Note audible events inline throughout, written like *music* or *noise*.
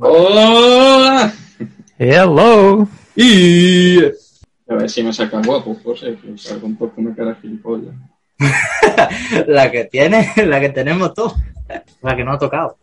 ¡Hola! Hello. Y... A ver si me saca guapo, José, que salgo un poco una cara gilipollas. *laughs* la que tiene, la que tenemos todos. La que no ha tocado.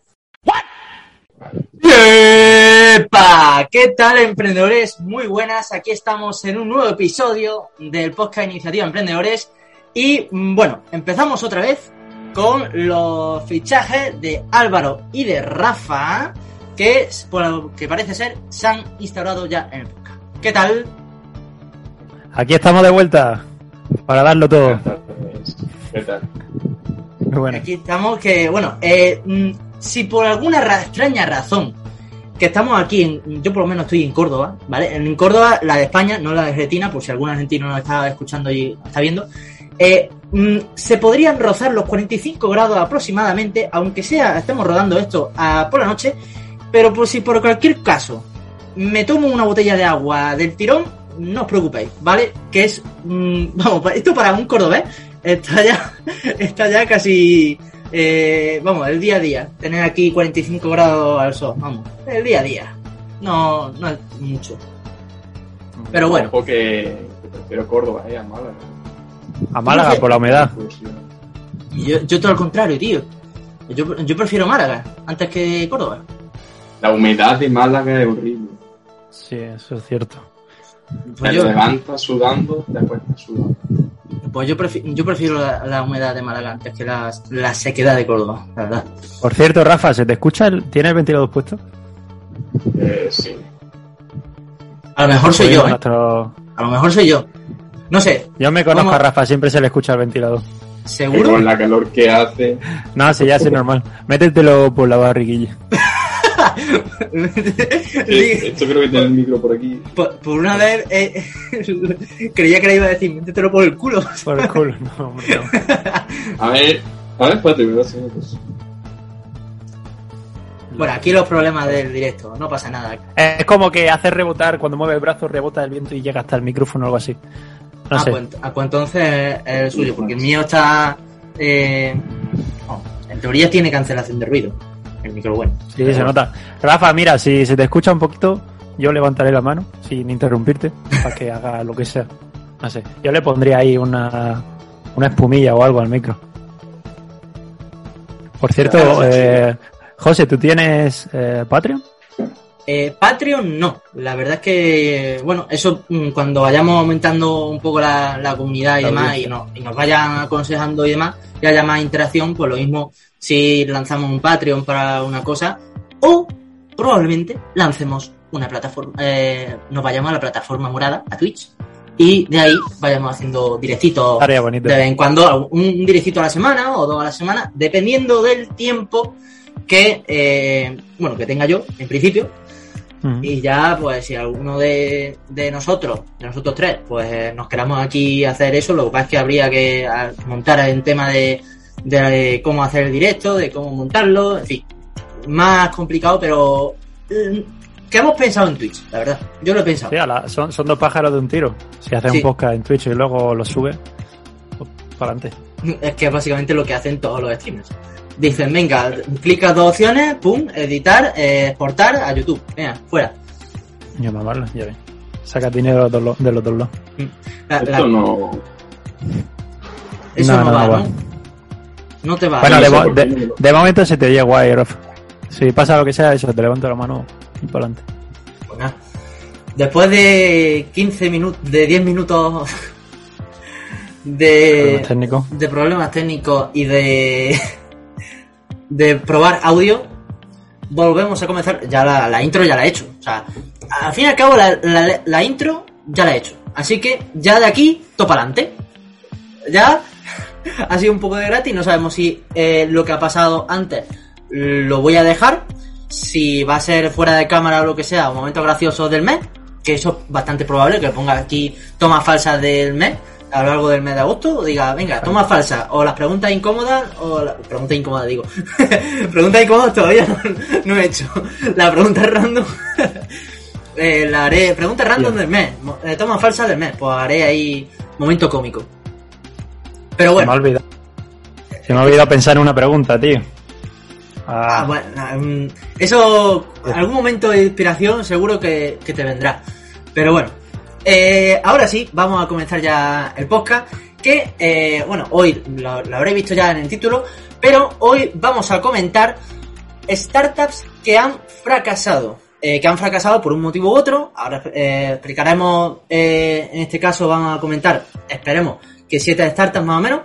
¡Epa! ¿Qué tal, emprendedores? Muy buenas. Aquí estamos en un nuevo episodio del podcast Iniciativa Emprendedores. Y mm, bueno, empezamos otra vez con los fichajes de Álvaro y de Rafa, que por lo que parece ser se han instaurado ya en el podcast. ¿Qué tal? Aquí estamos de vuelta para darlo todo. ¿Qué tal? Muy bueno. Aquí estamos que, bueno, eh, mm, si por alguna ra- extraña razón que estamos aquí, en, yo por lo menos estoy en Córdoba, ¿vale? En Córdoba, la de España, no la de Argentina, por si algún argentino nos está escuchando y está viendo, eh, mm, se podrían rozar los 45 grados aproximadamente, aunque sea, estemos rodando esto a- por la noche, pero por si por cualquier caso me tomo una botella de agua del tirón, no os preocupéis, ¿vale? Que es, mm, *laughs* vamos, esto para un cordobés está ya, *laughs* está ya casi, eh, vamos, el día a día. Tener aquí 45 grados al sol, vamos, el día a día. No, no es mucho. Pero bueno, Ojo que, que prefiero Córdoba, eh, a Málaga. A Málaga por la humedad. yo, yo todo al contrario, tío. Yo, yo prefiero Málaga antes que Córdoba. La humedad de Málaga es horrible. Sí, eso es cierto. Pues Te yo, levantas sudando, después estás sudando. pues yo, prefi- yo prefiero la, la humedad de Málaga antes que la, la sequedad de Córdoba, la verdad. Por cierto, Rafa, ¿se te escucha? El... ¿Tienes el ventilador puesto? Eh, sí. A lo mejor soy yo, ¿eh? Nuestro- A lo mejor soy yo. No sé, Yo me conozco a Rafa, siempre se le escucha el ventilador. ¿seguro? con la calor que hace. No, sí, ya es normal. Métetelo por la barriguilla. *laughs* Sí, esto creo que tiene el micro por aquí. Por, por una vez eh, *laughs* creía que le iba a decir, métetelo por el culo. Por el culo. No, hombre, no. *laughs* A ver, a ver, espérate, voy a hacer. Bueno, aquí los problemas del directo, no pasa nada. Es como que hace rebotar, cuando mueve el brazo, rebota el viento y llega hasta el micrófono o algo así. No ah, sé. pues, ah, pues entonces es el suyo, porque el mío está... eh, oh, en teoría tiene cancelación de ruido, el micro bueno. Sí, se nota. Rafa, mira, si se te escucha un poquito, yo levantaré la mano sin interrumpirte para que haga lo que sea. No sé. Yo le pondría ahí una, una espumilla o algo al micro. Por cierto, eh, José, ¿tú tienes eh, Patreon? Eh, Patreon no, la verdad es que, bueno, eso mm, cuando vayamos aumentando un poco la, la comunidad y La demás y, no- y nos vayan aconsejando y demás, y haya más interacción, pues lo mismo si lanzamos un Patreon para una cosa o probablemente lancemos una plataforma, eh, nos vayamos a la plataforma morada, a Twitch, y de ahí vayamos haciendo directitos de vez en cuando, un, un directito a la semana o dos a la semana, dependiendo del tiempo que, eh, bueno, que tenga yo, en principio, Y ya, pues, si alguno de, de nosotros, de nosotros tres, pues eh, nos queramos aquí hacer eso, lo que pasa es que habría que montar el tema de, de cómo hacer el directo, de cómo montarlo, en fin, más complicado, pero mm, que hemos pensado en Twitch, la verdad. Yo lo he pensado. Sí, a la- son, son dos pájaros de un tiro. Si haces Sí. un podcast en Twitch y luego lo subes, pues, para adelante. Es que es básicamente lo que hacen todos los streamers. Dicen, venga, clica dos opciones, pum, editar, eh, exportar a YouTube. Venga, fuera. Yo mamarlo, ya ves. Sacas dinero de los de los dos lados. La- la- Esto no. eso No, no, no, va, no ¿no? va. No te va. Bueno, no de, momento se te oye guay, Rafa. Si pasa lo que sea, eso, te levanto la mano y para adelante. Pues nada. Después de 15 minutos, de 10 minutos de, Problemas de problemas técnicos y de, de probar audio, volvemos a comenzar. Ya la, intro ya la he hecho. O sea, al fin y al cabo la intro ya la he hecho. Así que ya de aquí, topa adelante. Ya *laughs* ha sido un poco de gratis. No sabemos si eh, lo que ha pasado antes lo voy a dejar. Si va a ser fuera de cámara o lo que sea, un momento gracioso del mes. Que eso es bastante probable, que ponga aquí tomas falsas del mes a lo largo del mes de agosto, o diga, venga, tomas falsas, o las preguntas incómodas, o la pregunta incómoda digo, *laughs* preguntas incómodas todavía no, no he hecho, la pregunta random, *laughs* eh, la haré, pregunta random del mes, eh, tomas falsas del mes, pues haré ahí momento cómico. Pero Se me ha bueno, olvidado. Se me ha olvidado pensar en una pregunta, tío. Ah, Ah, bueno, mm, eso, algún momento de inspiración seguro que, que te vendrá. Pero bueno, eh, ahora sí, vamos a comenzar ya el podcast. Que, eh, bueno, hoy lo, lo habréis visto ya en el título, pero hoy vamos a comentar startups que han fracasado. eh, que han fracasado por un motivo u otro. Ahora explicaremos, en este caso vamos a comentar, esperemos, que siete startups más o menos.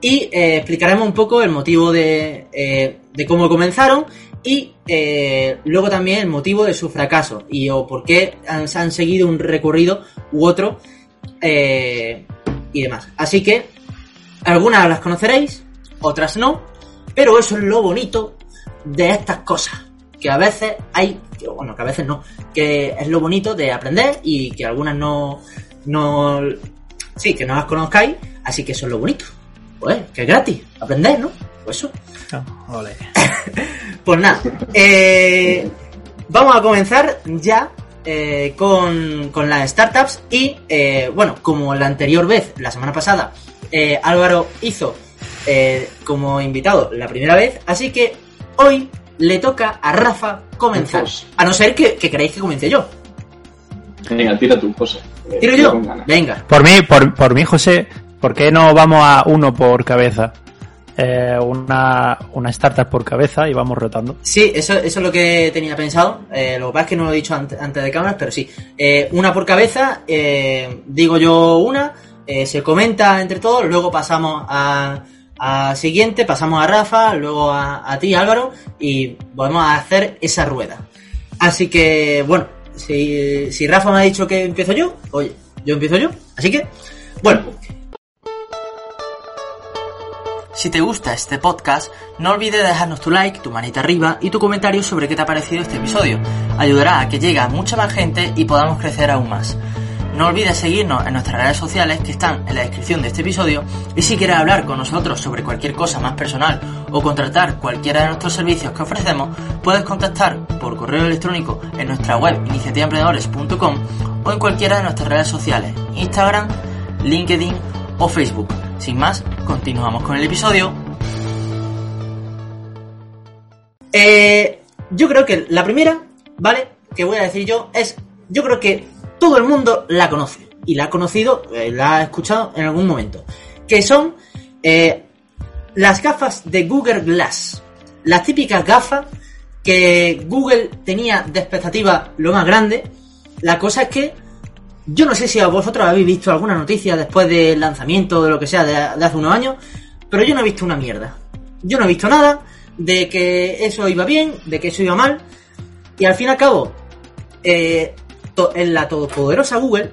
Y explicaremos un poco el motivo de, cómo comenzaron y luego también el motivo de su fracaso y o por qué han, han seguido un recorrido u otro eh, y demás. Así que algunas las conoceréis, otras no, pero eso es lo bonito de estas cosas. Que a veces hay, que, bueno, que a veces no, que es lo bonito de aprender y que algunas no, no, sí, que no las conozcáis, así que eso es lo bonito. Pues, que es gratis, aprender, ¿no? Pues eso. ole. *laughs* Pues nada, eh, vamos a comenzar ya eh, con, con las startups y, eh, bueno, como la anterior vez, la semana pasada, eh, Álvaro hizo eh, como invitado la primera vez, así que hoy le toca a Rafa comenzar. A no ser que, que queráis que comience yo. Venga, tira tú, José. Eh, ¿Tiro yo? Venga. Por mí, por, por mí, José, ¿por qué no vamos a uno por cabeza? Eh, una, una startup por cabeza y vamos rotando. Sí, eso, eso es lo que tenía pensado. Eh, lo que pasa es que no lo he dicho ante- antes, de cámaras, pero sí. Eh, una por cabeza, digo yo una, se comenta entre todos, luego pasamos a, a siguiente, pasamos a Rafa, luego a, a ti Álvaro, y volvemos a hacer esa rueda. Así que, bueno, si, si Rafa me ha dicho que empiezo yo, oye, yo empiezo yo. Así que, bueno. Si te gusta este podcast, no olvides dejarnos tu like, tu manita arriba y tu comentario sobre qué te ha parecido este episodio. Ayudará a que llegue a mucha más gente y podamos crecer aún más. No olvides seguirnos en nuestras redes sociales que están en la descripción de este episodio y si quieres hablar con nosotros sobre cualquier cosa más personal o contratar cualquiera de nuestros servicios que ofrecemos, puedes contactar por correo electrónico en nuestra web iniciativaemprendedores.com o en cualquiera de nuestras redes sociales, Instagram, LinkedIn o Facebook. Sin más, continuamos con el episodio. Eh, yo creo que la primera, ¿vale? Que voy a decir yo es, yo creo que todo el mundo la conoce y la ha conocido, eh, la ha escuchado en algún momento, que son eh, las gafas de Google Glass, las típicas gafas que Google tenía de expectativa lo más grande. La cosa es que yo no sé si a vosotros habéis visto alguna noticia después del lanzamiento de lo que sea de, hace unos años, pero yo no he visto una mierda. Yo no he visto nada de que eso iba bien, de que eso iba mal, y al fin y al cabo, eh, en la todopoderosa Google,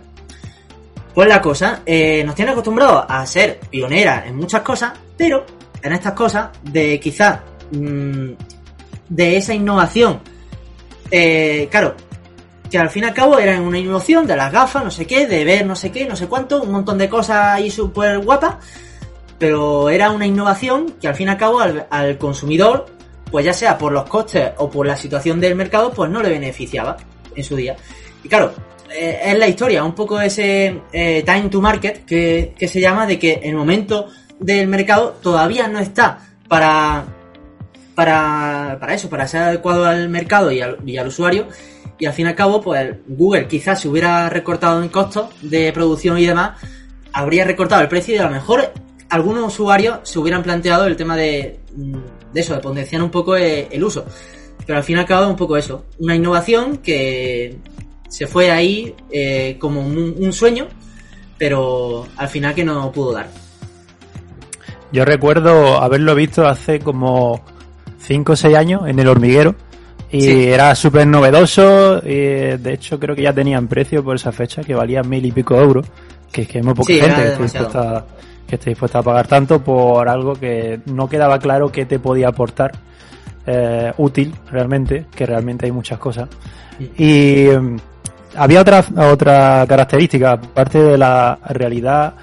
pues la cosa, eh, nos tiene acostumbrados a ser pioneras en muchas cosas, pero en estas cosas, de quizás mm, de esa innovación, eh, claro, que al fin y al cabo era una innovación de las gafas, no sé qué, de ver no sé qué, no sé cuánto, un montón de cosas ahí súper guapas, pero era una innovación que al fin y al cabo al, al consumidor, pues ya sea por los costes o por la situación del mercado, pues no le beneficiaba en su día. Y claro, eh, es la historia, un poco ese eh, time to market que, que se llama de que el momento del mercado todavía no está para, para, para eso, para ser adecuado al mercado y al, y al usuario. Y al fin y al cabo, pues Google quizás se hubiera recortado en costos de producción y demás, habría recortado el precio y a lo mejor algunos usuarios se hubieran planteado el tema de, mm, de eso, de potenciar un poco eh, el uso. Pero al fin y al cabo un poco eso, una innovación que se fue ahí eh, como un sueño, pero al final que no pudo dar. Yo recuerdo haberlo visto hace como 5 o 6 años en el hormiguero y Sí. era súper novedoso y de hecho creo que ya tenían precio por esa fecha que valía mil y pico euros que es que hay muy poca Sí, gente que esté, dispuesta, que esté dispuesta a pagar tanto por algo que no quedaba claro que te podía aportar eh, útil realmente que realmente hay muchas cosas y mm, había otra otra característica aparte de la realidad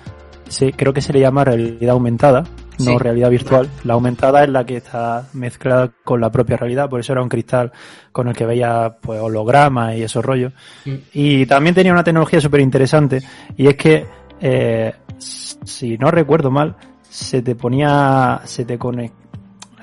sí, creo que se le llama realidad aumentada no Sí. realidad virtual. La aumentada es la que está mezclada con la propia realidad, por eso era un cristal con el que veía pues hologramas y esos rollos. Mm. Y también tenía una tecnología súper interesante y es que, eh, si no recuerdo mal, se te ponía, se te conectaba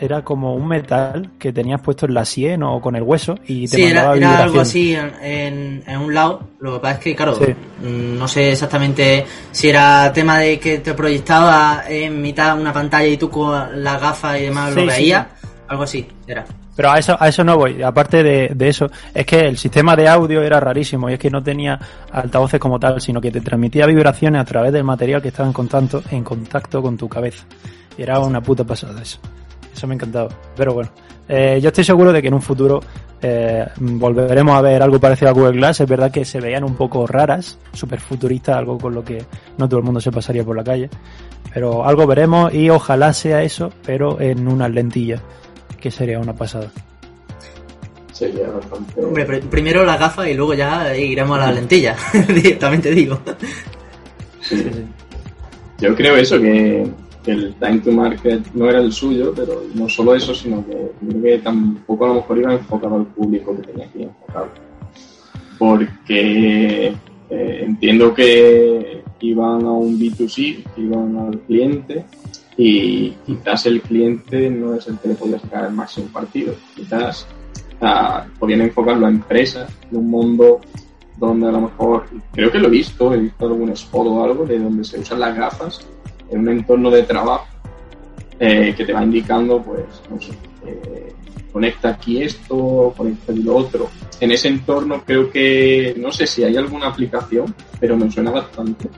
era como un metal que tenías puesto en la sien o con el hueso y te Sí, era, mandaba era algo vibración. así en, en- en un lado. Lo que pasa es que, claro, Sí. mm, no sé exactamente si era tema de que te proyectaba en mitad una pantalla y tú con las gafas y demás Sí, lo veías. Algo así, era. Pero a eso, a eso no voy. Aparte de, de eso, es que el sistema de audio era rarísimo y es que no tenía altavoces como tal, sino que te transmitía vibraciones a través del material que estaba en contacto, en contacto con tu cabeza. Y era una puta pasada eso. Eso me encantaba. Pero bueno, eh, yo estoy seguro de que en un futuro eh, volveremos a ver algo parecido a Google Glass. Es verdad que se veían un poco raras, súper futuristas, algo con lo que no todo el mundo se pasaría por la calle. Pero algo veremos y ojalá sea eso, pero en unas lentillas, que sería una pasada. Sería bastante. Hombre, pr- primero las gafas y luego ya iremos a las lentillas. *laughs* Directamente digo. Sí. Yo creo eso, que el time to market no era el suyo, pero no solo eso, sino que creo que tampoco a lo mejor iba enfocado al público que tenía que ir enfocado. Porque eh, entiendo que iban a un B2C, iban al cliente, y quizás el cliente no es el que le podía sacar el máximo partido. Quizás ah, podían enfocarlo a empresas en un mundo donde a lo mejor, creo que lo he visto, he visto algún spot o algo de donde se usan las gafas en un entorno de trabajo eh, que te va indicando, pues, eh, conecta aquí esto, conecta aquí lo otro. En ese entorno creo que, no sé si hay alguna aplicación, pero me suena bastante.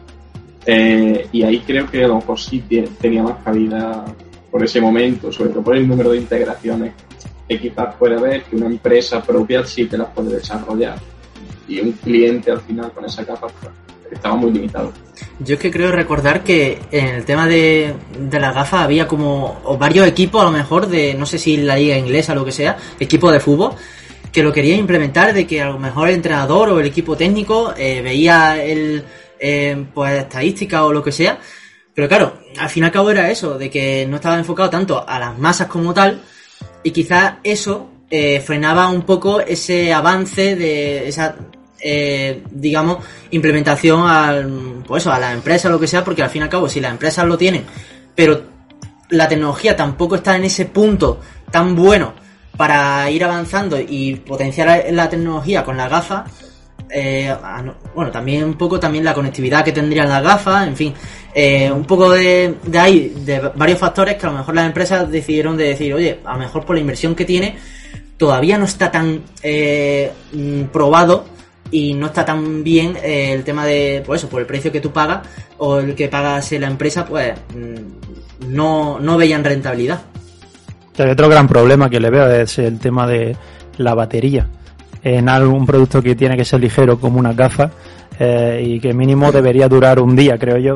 Eh, y ahí creo que a lo mejor sí tenía más cabida por ese momento, sobre todo por el número de integraciones que quizás puede haber, que una empresa propia sí que las puede desarrollar. Y un cliente al final con esa capa pues, estaba muy limitado. Yo es que creo recordar que en el tema de, de las gafas había como varios equipos, a lo mejor, de no sé si la liga inglesa o lo que sea, equipo de fútbol, que lo querían implementar de que a lo mejor el entrenador o el equipo técnico eh, veía el eh, pues estadística o lo que sea. Pero claro, al fin y al cabo era eso, de que no estaba enfocado tanto a las masas como tal, y quizás eso eh, frenaba un poco ese avance de esa eh, digamos implementación al pues a la empresa lo que sea porque al fin y al cabo si las empresas lo tienen pero la tecnología tampoco está en ese punto tan bueno para ir avanzando y potenciar la tecnología con las gafas eh, bueno, también un poco también la conectividad que tendrían las gafas, en fin, eh, un poco de, de ahí, de varios factores que a lo mejor las empresas decidieron de decir, oye, a lo mejor por la inversión que tiene, todavía no está tan eh, mm, probado y no está tan bien eh, el tema de, pues eso, por el precio que tú pagas o el que pagase la empresa, pues mm, no, no veían rentabilidad. Otro gran problema que le veo es el tema de la batería. En algún producto que tiene que ser ligero como una gafa eh, y que mínimo debería durar un día, creo yo.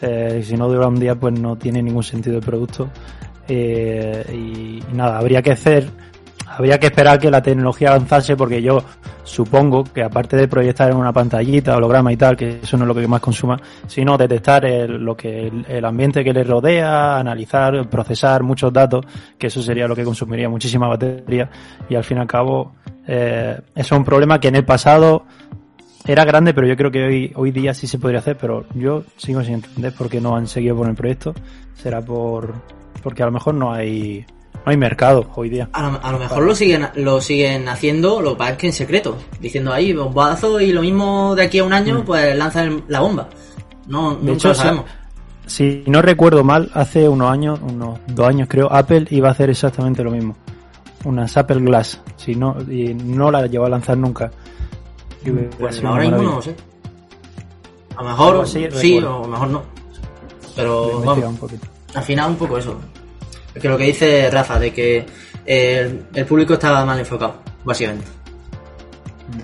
Eh, si no dura un día, pues no tiene ningún sentido el producto. Eh, y nada, habría que hacer, habría que esperar que la tecnología avanzase porque yo supongo que aparte de proyectar en una pantallita, holograma y tal, que eso no es lo que más consuma, sino detectar el- lo que el, ambiente que le rodea, analizar, procesar muchos datos, que eso sería lo que consumiría muchísima batería y al fin y al cabo eh, eso es un problema que en el pasado era grande, pero yo creo que hoy, hoy día sí se podría hacer, pero yo sigo sin entender por qué no han seguido con el proyecto. Será por porque a lo mejor no hay no hay mercado hoy día. A lo, a lo mejor lo siguen lo siguen haciendo, lo que pasa es que en secreto, diciendo ahí bombazo y lo mismo de aquí a un año, pues lanzan la bomba. No, Mm. De nunca hecho, lo sa- sabemos. Si no recuerdo mal, hace unos años, unos dos años creo, Apple iba a hacer exactamente lo mismo. Unas Apple Glass, si no, y no la llevó a lanzar nunca. Y hubiera Pues ahora mismo no lo sé. A lo mejor sí, recuerdo. o a lo mejor no. Pero vamos, un poquito. al final un poco eso. Que lo que dice Rafa, de que eh, el público estaba mal enfocado, básicamente.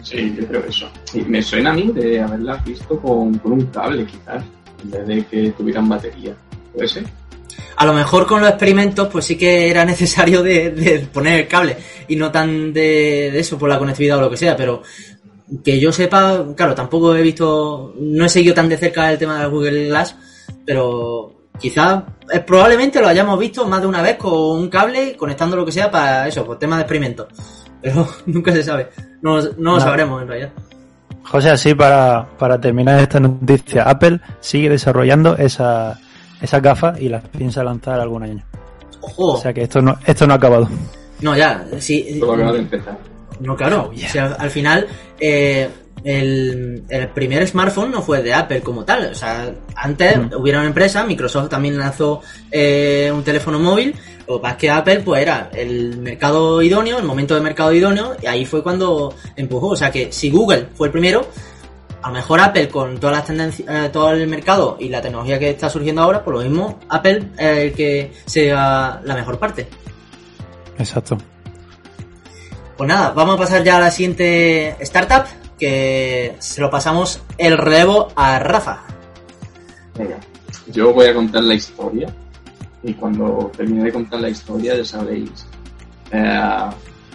Sí, yo creo eso. Y me suena a mí de haberlas visto con, con un cable, quizás, en vez de que tuvieran batería. ¿Puede ser? A lo mejor con los experimentos, pues sí que era necesario de, de poner el cable y no tan de, de eso por la conectividad o lo que sea, pero que yo sepa, claro, tampoco he visto, no he seguido tan de cerca el tema de Google Glass, pero quizás eh, probablemente lo hayamos visto más de una vez con un cable conectando lo que sea para eso, por temas de experimentos. Pero *laughs* nunca se sabe, no, no lo sabremos en realidad. José, así para, para terminar esta noticia, Apple sigue desarrollando esa, esas gafas y las piensa lanzar algún año. Ojo. O sea que esto no, esto no ha acabado. No, ya, sí. Todo acaba de empezar. No, claro. Oh, yeah. O sea, al final, eh, el, el primer smartphone no fue de Apple como tal. O sea, antes hubiera una empresa, Microsoft también lanzó eh, un teléfono móvil. Lo que pasa es que Apple, pues era el mercado idóneo, el momento de mercado idóneo, y ahí fue cuando empujó. O sea que si Google fue el primero, a lo mejor Apple con todas las tendencias, eh, todo el mercado y la tecnología que está surgiendo ahora, por lo mismo, Apple es el que sea la mejor parte. Exacto. Pues nada, vamos a pasar ya a la siguiente startup, que se lo pasamos el relevo a Rafa. Venga, yo voy a contar la historia y cuando termine de contar la historia ya sabréis eh,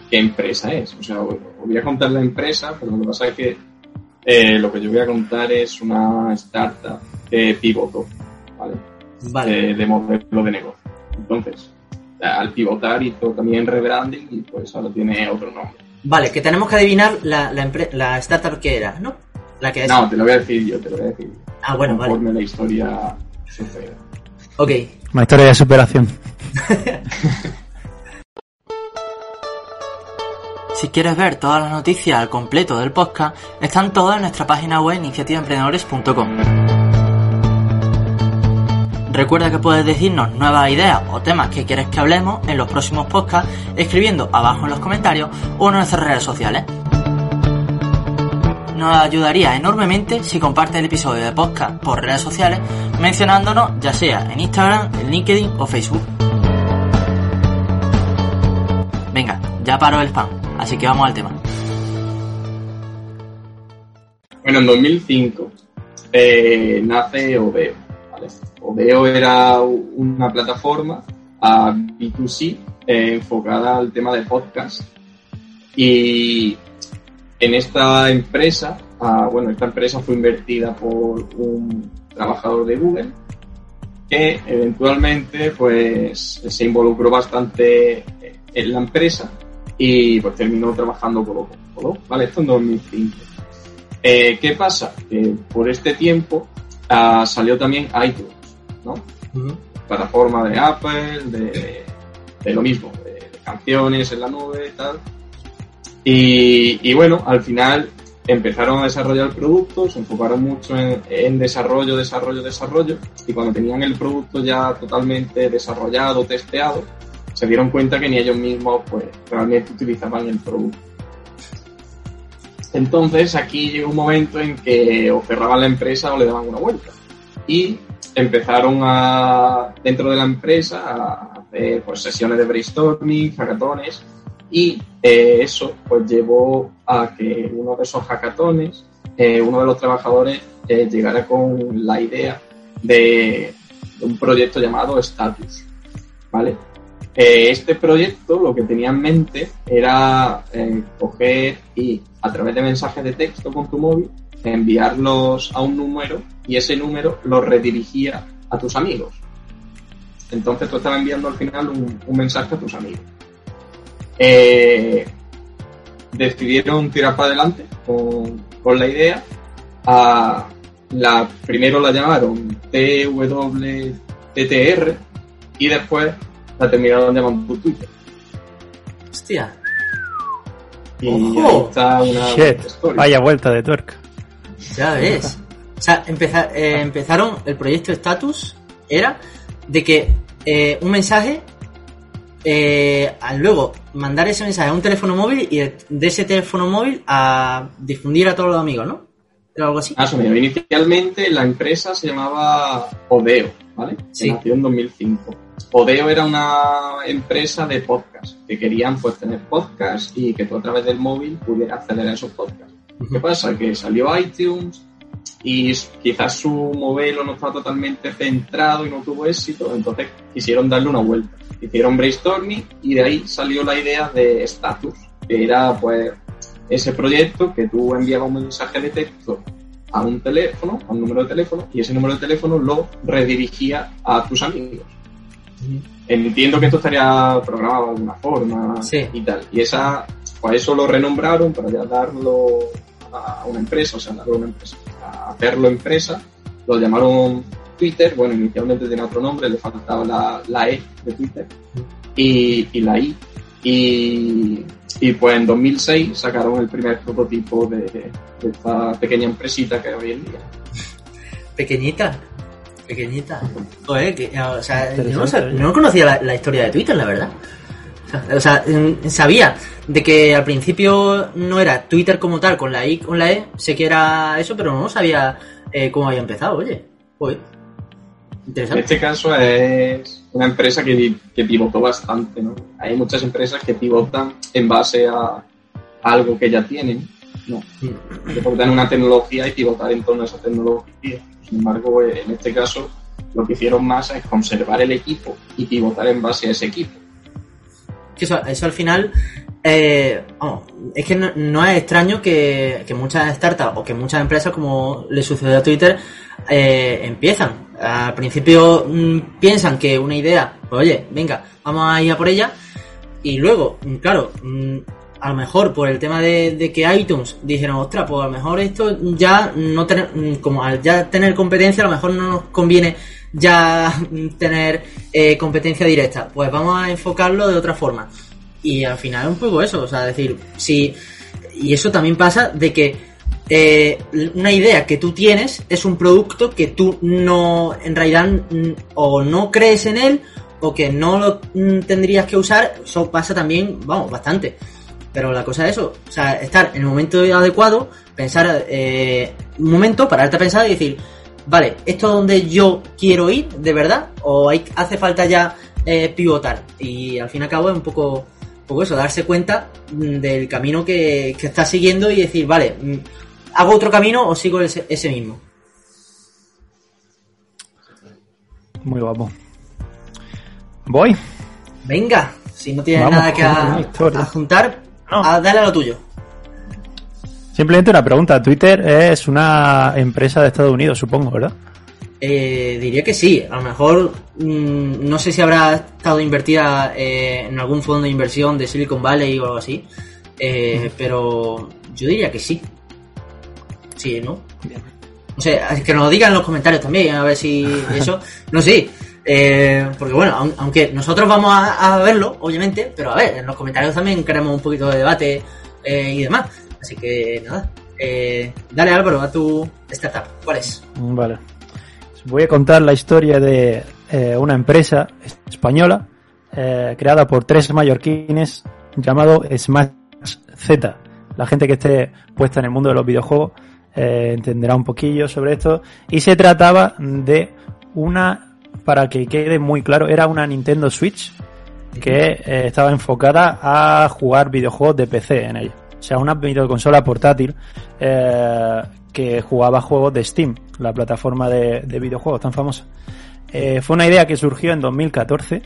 qué empresa es. O sea, voy a contar la empresa, pero lo que pasa es que eh, lo que yo voy a contar es una startup que pivotó, ¿vale? Vale, De, de modelo de negocio. Entonces, al pivotar hizo también rebranding y pues ahora tiene otro nombre. Vale, que tenemos que adivinar la, la, la startup que era, ¿no? La que es. No, te lo voy a decir yo, te lo voy a decir yo. ah, bueno, vale. conforme la historia suceda. Ok. Una historia de superación. *laughs* Si quieres ver todas las noticias al completo del podcast, están todas en nuestra página web iniciativaemprendedores.com. Recuerda que puedes decirnos nuevas ideas o temas que quieres que hablemos en los próximos podcasts escribiendo abajo en los comentarios o en nuestras redes sociales. Nos ayudaría enormemente si compartes el episodio de podcast por redes sociales mencionándonos ya sea en Instagram, en LinkedIn o Facebook. Venga, ya paro el spam, así que vamos al tema. Bueno, en 2005 eh, nace Odeo. ¿Vale? Odeo era una plataforma a B2C eh, enfocada al tema de podcast. Y en esta empresa, ah, bueno, esta empresa fue invertida por un trabajador de Google que eventualmente pues se involucró bastante en la empresa y pues terminó trabajando con Odoo, ¿vale? Esto en 2005. Eh, ¿Qué pasa? Que por este tiempo ah, salió también iTunes, ¿no? Plataforma de Apple, de, de lo mismo, de, de canciones en la nube y tal. Y, y bueno, al final empezaron a desarrollar productos, se enfocaron mucho en, en desarrollo, desarrollo, desarrollo, y cuando tenían el producto ya totalmente desarrollado, testeado, se dieron cuenta que ni ellos mismos pues realmente utilizaban el producto. Entonces aquí llegó un momento en que o cerraban la empresa o le daban una vuelta. Y empezaron a, dentro de la empresa a hacer pues, sesiones de brainstorming, hackatones, y eh, eso pues llevó a que uno de esos hackatones, eh, uno de los trabajadores eh, llegara con la idea de, de un proyecto llamado Status, ¿vale? Eh, este proyecto lo que tenía en mente era eh, coger y a través de mensajes de texto con tu móvil enviarlos a un número y ese número lo redirigía a tus amigos. Entonces tú estabas enviando al final un, un mensaje a tus amigos. Eh, decidieron tirar para adelante con, con la idea. A la, primero la llamaron TWTTR y después la terminaron llamando Twitter. Hostia. Y Ojo. ahí está una Shit. historia. Vaya vuelta de tuerca. Ya ves. O sea, empeza- eh, empezaron el proyecto Status era de que eh, un mensaje eh, al luego mandar ese mensaje a un teléfono móvil y de ese teléfono móvil a difundir a todos los amigos, ¿no? Era algo así. Más o menos. Inicialmente la empresa se llamaba Odeo, ¿vale? Que nació en 2005. Odeo era una empresa de podcast que querían pues tener podcast y que tú a través del móvil pudieras acceder a esos podcasts. ¿Qué pasa? Que salió iTunes y quizás su modelo no estaba totalmente centrado y no tuvo éxito, entonces quisieron darle una vuelta. Hicieron brainstorming y de ahí salió la idea de Status, que era pues ese proyecto que tú enviabas un mensaje de texto a un teléfono, a un número de teléfono, y ese número de teléfono lo redirigía a tus amigos. Entiendo que esto estaría programado de alguna forma Sí. y tal. Y esa, pues eso lo renombraron para ya darlo a una empresa, o sea, darlo a una empresa, a hacerlo empresa, lo llamaron Twitter, bueno, inicialmente tenía otro nombre, le faltaba la, la E de Twitter y, y la I. Y, y, pues en 2006 sacaron el primer prototipo de, de esta pequeña empresita que hoy en día. Pequeñita, pequeñita. Oye, que, o sea, yo no, no conocía la, la historia de Twitter, la verdad. O sea, sabía de que al principio no era Twitter como tal, con la I, con la E, sé que era eso, pero no sabía eh, cómo había empezado, oye. Oye. En este caso es una empresa que, que pivotó bastante, ¿no? Hay muchas empresas que pivotan en base a, algo que ya tienen, ¿no? Que aportan una tecnología y pivotar en torno a esa tecnología. Sin embargo, eh, en este caso, lo que hicieron más es conservar el equipo y pivotar en base a ese equipo. Eso, eso al final, eh, vamos, es que no, es extraño que, muchas startups o que muchas empresas, como le sucedió a Twitter, eh, empiezan. Al principio mm, piensan que una idea, pues oye, venga, vamos a ir a por ella. Y luego, mm, claro, mm, a lo mejor por el tema de, que iTunes dijeron, ostras, pues a lo mejor esto ya no tener, mm, como al ya tener competencia, a lo mejor no nos conviene ya tener eh, competencia directa. Pues vamos a enfocarlo de otra forma. Y al final un poco eso, o sea, decir, si. Y eso también pasa de que eh, una idea que tú tienes es un producto que tú no, en realidad, o no crees en él, o que no lo tendrías que usar, eso pasa también, vamos, bastante. Pero la cosa es eso, o sea, estar en el momento adecuado, pensar eh, un momento, pararte a pensar y decir, vale, ¿esto es donde yo quiero ir, de verdad? ¿O hay, hace falta ya eh, pivotar? Y al fin y al cabo es un poco, poco eso, darse cuenta mm, del camino que, que estás siguiendo y decir, vale, mm, ¿hago otro camino o sigo ese, ese mismo? Muy guapo. Voy. Venga, si no tienes Vamos nada que a- adjuntar, No. a- dale a lo tuyo. Simplemente una pregunta. Twitter es una empresa de Estados Unidos, supongo, ¿verdad? Eh, diría que sí. A lo mejor mm, no sé si habrá estado invertida eh, en algún fondo de inversión de Silicon Valley o algo así. eh, Pero yo diría que sí. Sí, ¿no? No sé, que nos lo digan en los comentarios también, a ver si *laughs* eso. No sé. eh, porque bueno, aun- aunque nosotros vamos a, a verlo, obviamente, pero a ver, en los comentarios también queremos un poquito de debate eh, y demás. Así que nada. Eh, dale Álvaro, a tu startup. ¿Cuál es? Vale. Voy a contar la historia de eh, una empresa española eh, creada por tres mallorquines llamado Smash Z. La gente que esté puesta en el mundo de los videojuegos eh, entenderá un poquillo sobre esto. Y se trataba de una, para que quede muy claro, era una Nintendo Switch que estaba enfocada a jugar videojuegos de PC en ella. O sea, una videoconsola portátil que jugaba juegos de Steam, la plataforma de, de videojuegos tan famosa. Eh, fue una idea que surgió en 2014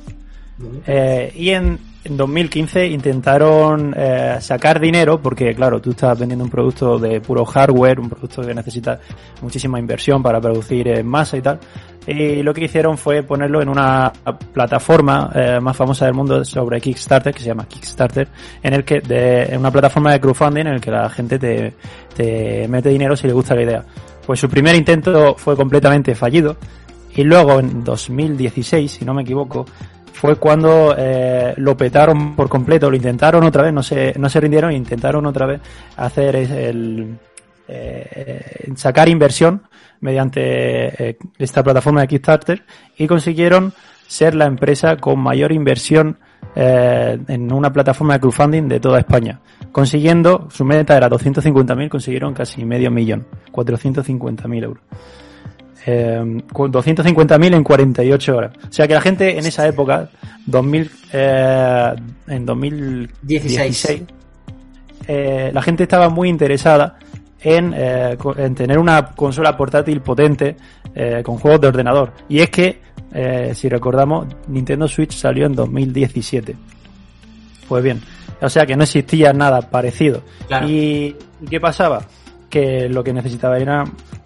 eh, y en, en 2015 intentaron eh, sacar dinero porque, claro, tú estás vendiendo un producto de puro hardware, un producto que necesita muchísima inversión para producir en masa y tal. Y lo que hicieron fue ponerlo en una plataforma eh, más famosa del mundo sobre Kickstarter, que se llama Kickstarter, en el que de, en una plataforma de crowdfunding en el que la gente te, te mete dinero si le gusta la idea. Pues su primer intento fue completamente fallido y luego en 2016, si no me equivoco, fue cuando eh, lo petaron por completo, lo intentaron otra vez, no se, no se rindieron, intentaron otra vez hacer el, eh, sacar inversión mediante eh, esta plataforma de Kickstarter y consiguieron ser la empresa con mayor inversión eh, en una plataforma de crowdfunding de toda España. Consiguiendo, su meta era 250.000, consiguieron casi medio millón, 450.000 euros. Eh, con 250.000 en 48 horas. O sea que la gente en esa época, 2000, eh, en 2016, eh, la gente estaba muy interesada en, eh, en tener una consola portátil potente eh, con juegos de ordenador. Y es que, si recordamos, Nintendo Switch salió en 2017. Pues bien, o sea que no existía nada parecido. Claro. ¿Y, ¿y qué pasaba? Que lo que necesitaba era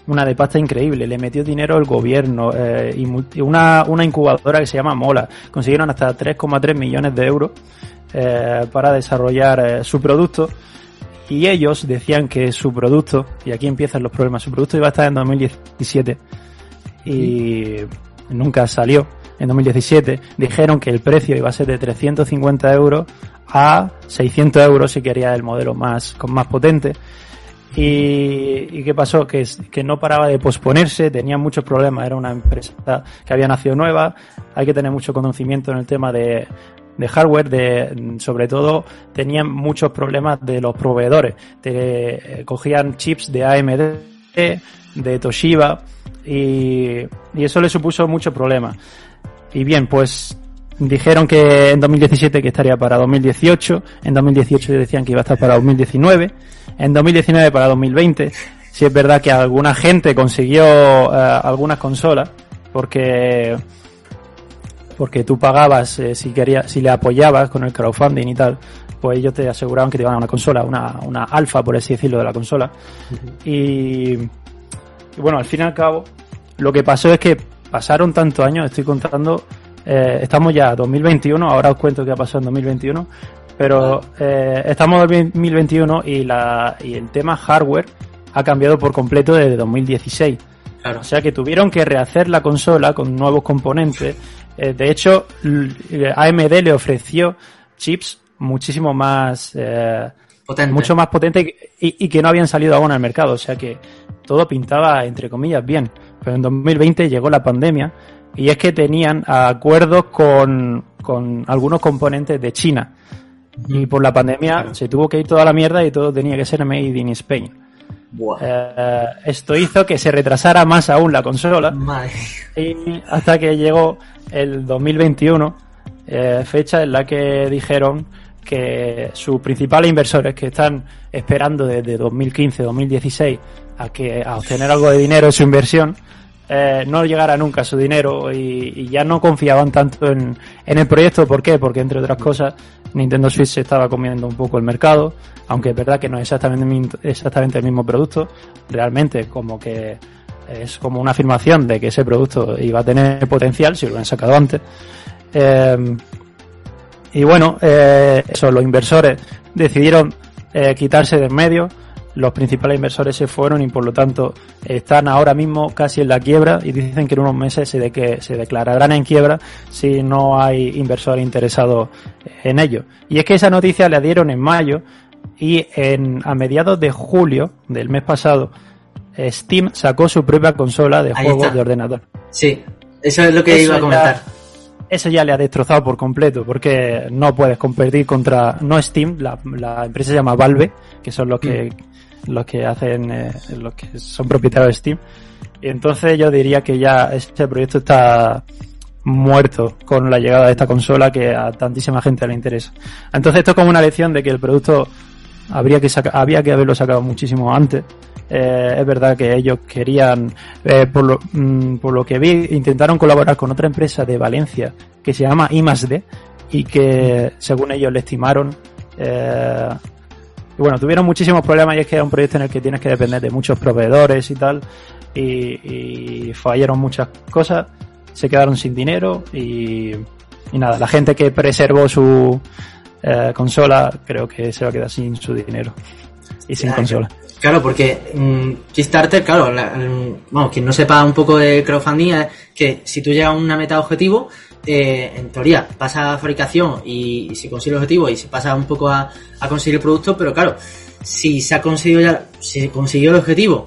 una de pasta increíble. Le metió dinero el gobierno eh, y una, una incubadora que se llama Mola. Consiguieron hasta 3,3 millones de euros eh, para desarrollar eh, su producto. Y ellos decían que su producto, y aquí empiezan los problemas, su producto iba a estar en 2017. y nunca salió. En 2017 dijeron que el precio iba a ser de 350 euros a 600 euros si quería el modelo más, con más potente. Y, qué pasó? Que, que no paraba de posponerse, tenía muchos problemas, era una empresa que había nacido nueva, hay que tener mucho conocimiento en el tema de, de hardware, de, sobre todo tenían muchos problemas de los proveedores. Te, eh, cogían chips de AMD, de Toshiba y, y eso le supuso muchos problemas. Y bien, pues dijeron que en 2017 que estaría para 2018, en 2018 decían que iba a estar para 2019, en 2019 para 2020. Si es verdad que alguna gente consiguió eh, algunas consolas, porque porque tú pagabas eh, si querías, si le apoyabas con el crowdfunding y tal, pues ellos te aseguraban que te iban a una consola, una, una alfa, por así decirlo, de la consola. y, y, bueno, al fin y al cabo, lo que pasó es que pasaron tantos años, estoy contando, eh, estamos ya 2021, ahora os cuento qué ha pasado en 2021, pero eh, estamos en 2021 y, la, y el tema hardware ha cambiado por completo desde 2016. Claro. O sea que tuvieron que rehacer la consola con nuevos componentes eh, de hecho, AMD le ofreció chips muchísimo más eh, Potente. mucho más potentes y, y, que no habían salido aún al mercado. O sea que todo pintaba, entre comillas, bien. Pero en 2020 llegó la pandemia y es que tenían acuerdos con, con algunos componentes de China. Y por la pandemia se tuvo que ir toda la mierda y todo tenía que ser made in Spain. Eh, esto hizo que se retrasara más aún la consola. Y hasta que llegó el 2021, eh, fecha en la que dijeron que sus principales inversores que están esperando desde 2015-2016 a que a obtener algo de dinero de su inversión eh, no llegara nunca su dinero y, ya no confiaban tanto en, en, el proyecto. ¿Por qué? Porque entre otras cosas Nintendo Switch se estaba comiendo un poco el mercado, aunque es verdad que no es exactamente, el mismo producto, realmente como que es como una afirmación de que ese producto iba a tener potencial si lo hubieran sacado antes. Eh, y bueno, eh, eso, los inversores decidieron eh, quitarse del medio, los principales inversores se fueron y por lo tanto están ahora mismo casi en la quiebra y dicen que en unos meses se, de que se declararán en quiebra si no hay inversores interesados en ello. Y es que esa noticia la dieron en mayo y en, a mediados de julio del mes pasado Steam sacó su propia consola de juegos de ordenador. Sí, eso es lo que eso iba a comentar. Ya, eso ya le ha destrozado por completo, porque no puedes competir contra, no Steam, la, la empresa se llama Valve, que son los que, mm. Los que hacen, eh, los que son propietarios de Steam. Entonces yo diría que ya este proyecto está muerto con la llegada de esta consola que a tantísima gente le interesa. Entonces esto es como una lección de que el producto habría que había que haberlo sacado muchísimo antes eh, es verdad que ellos querían, eh, por, lo, mm, por lo que vi, intentaron colaborar con otra empresa de Valencia que se llama I+D y que según ellos le estimaron y bueno, tuvieron muchísimos problemas y es que era un proyecto en el que tienes que depender de muchos proveedores y tal y, y fallaron muchas cosas, se quedaron sin dinero y, y nada, la gente que preservó su eh, consola creo que se va a quedar sin su dinero y sin consola. Claro, porque mmm, Kickstarter, claro, la, bueno, quien no sepa un poco de crowdfunding es que si tú llegas a una meta objetivo, eh, en teoría pasa a fabricación y, si consigue el objetivo y se pasa un poco a, conseguir el producto, pero claro, si se ha conseguido ya, si se consiguió el objetivo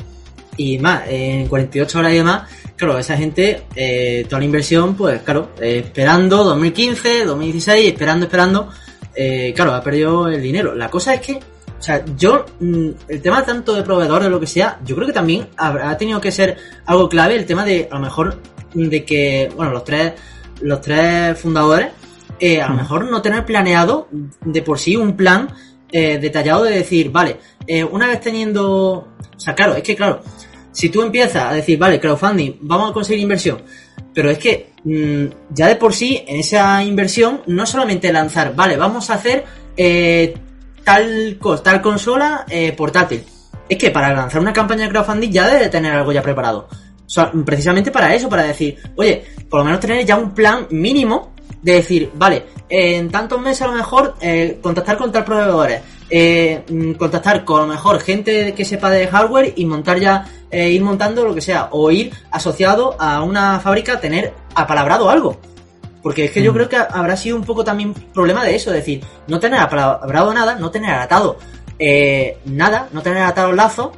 y más, en 48 horas y demás, claro, esa gente, eh, toda la inversión, pues claro, esperando 2015, 2016, esperando, esperando, eh, claro, ha perdido el dinero. La cosa es que o sea, yo, mm, el tema tanto de proveedor, de lo que sea, yo creo que también habrá tenido que ser algo clave el tema de, a lo mejor, de que, bueno, los tres, los tres fundadores, eh, a lo mejor no tener planeado de por sí un plan eh, detallado de decir, vale, eh, una vez teniendo, o sea, claro, es que claro, si tú empiezas a decir, vale, crowdfunding, vamos a conseguir inversión, pero es que mmm, ya de por sí, en esa inversión, no solamente lanzar, vale, vamos a hacer tal, tal consola portátil. Es que para lanzar una campaña de crowdfunding ya debe tener algo ya preparado. O sea, precisamente para eso, para decir, oye, por lo menos tener ya un plan mínimo de decir, vale, en tantos meses a lo mejor eh, contactar con tal proveedores, eh, contactar con a lo mejor gente que sepa de hardware y montar ya eh, ir montando lo que sea, o ir asociado a una fábrica, tener apalabrado algo. Porque es que yo Mm. creo que habrá sido un poco también problema de eso, es decir, no tener apalabrado nada, no tener atado nada, no tener atado lazos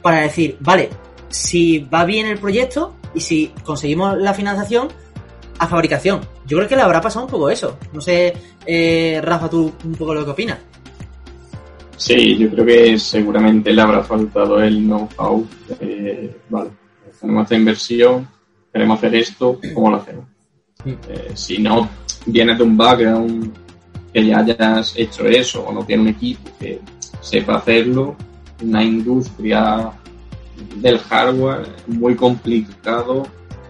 para decir, vale, si va bien el proyecto y si conseguimos la financiación, a fabricación. Yo creo que le habrá pasado un poco eso. No sé, eh, Rafa, tú un poco lo que opinas. Sí, yo creo que seguramente le habrá faltado el know-how. de, vale, tenemos esta inversión, queremos hacer esto, ¿cómo lo hacemos? Eh, si no vienes de un background que ya hayas hecho eso o no tiene un equipo que sepa hacerlo, una industria del hardware muy complicado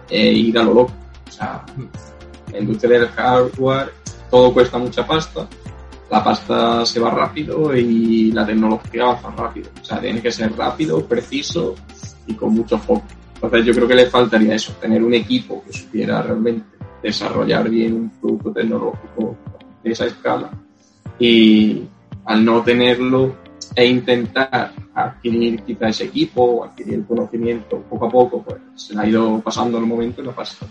eh, ir a lo loco. O sea, la industria del hardware todo cuesta mucha pasta, la pasta se va rápido y la tecnología avanza rápido. O sea, tiene que ser rápido, preciso y con mucho foco. Entonces yo creo que le faltaría eso, tener un equipo que supiera realmente desarrollar bien un producto tecnológico de esa escala y al no tenerlo e intentar adquirir quizá ese equipo o adquirir el conocimiento poco a poco, pues se ha ido pasando el momento y la pasta.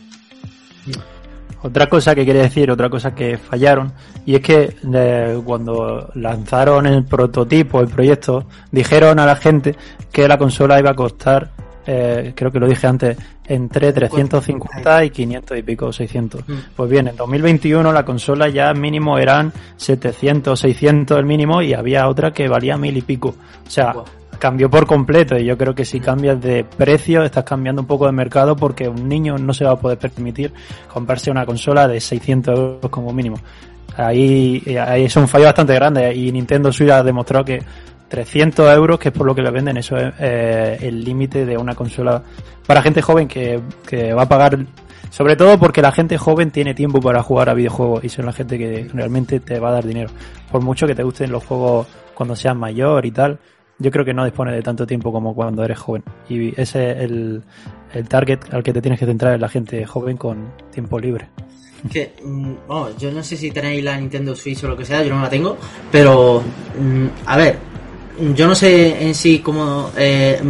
Otra cosa que quiere decir, otra cosa que fallaron, y es que eh, cuando lanzaron el prototipo, el proyecto, dijeron a la gente que la consola iba a costar, eh, creo que lo dije antes, entre 350 y 500 y pico, 600. Mm. Pues bien, en 2021 la consola ya mínimo eran 700, 600 el mínimo y había otra que valía mil y pico. O sea, Wow. cambió por completo y yo creo que si cambias de precio estás cambiando un poco de mercado porque un niño no se va a poder permitir comprarse una consola de 600 euros como mínimo. Ahí, ahí es un fallo bastante grande y Nintendo Switch ha demostrado que 300 euros, que es por lo que le venden, eso es eh, el límite de una consola para gente joven que, que va a pagar, sobre todo porque la gente joven tiene tiempo para jugar a videojuegos y son la gente que realmente te va a dar dinero. Por mucho que te gusten los juegos cuando seas mayor y tal, yo creo que no dispone de tanto tiempo como cuando eres joven. Y ese es el, el target al que te tienes que centrar, es la gente joven con tiempo libre. Que, vamos, yo no sé si tenéis la Nintendo Switch o lo que sea, yo no la tengo, pero, mm, a ver, yo no sé en sí cómo, eh,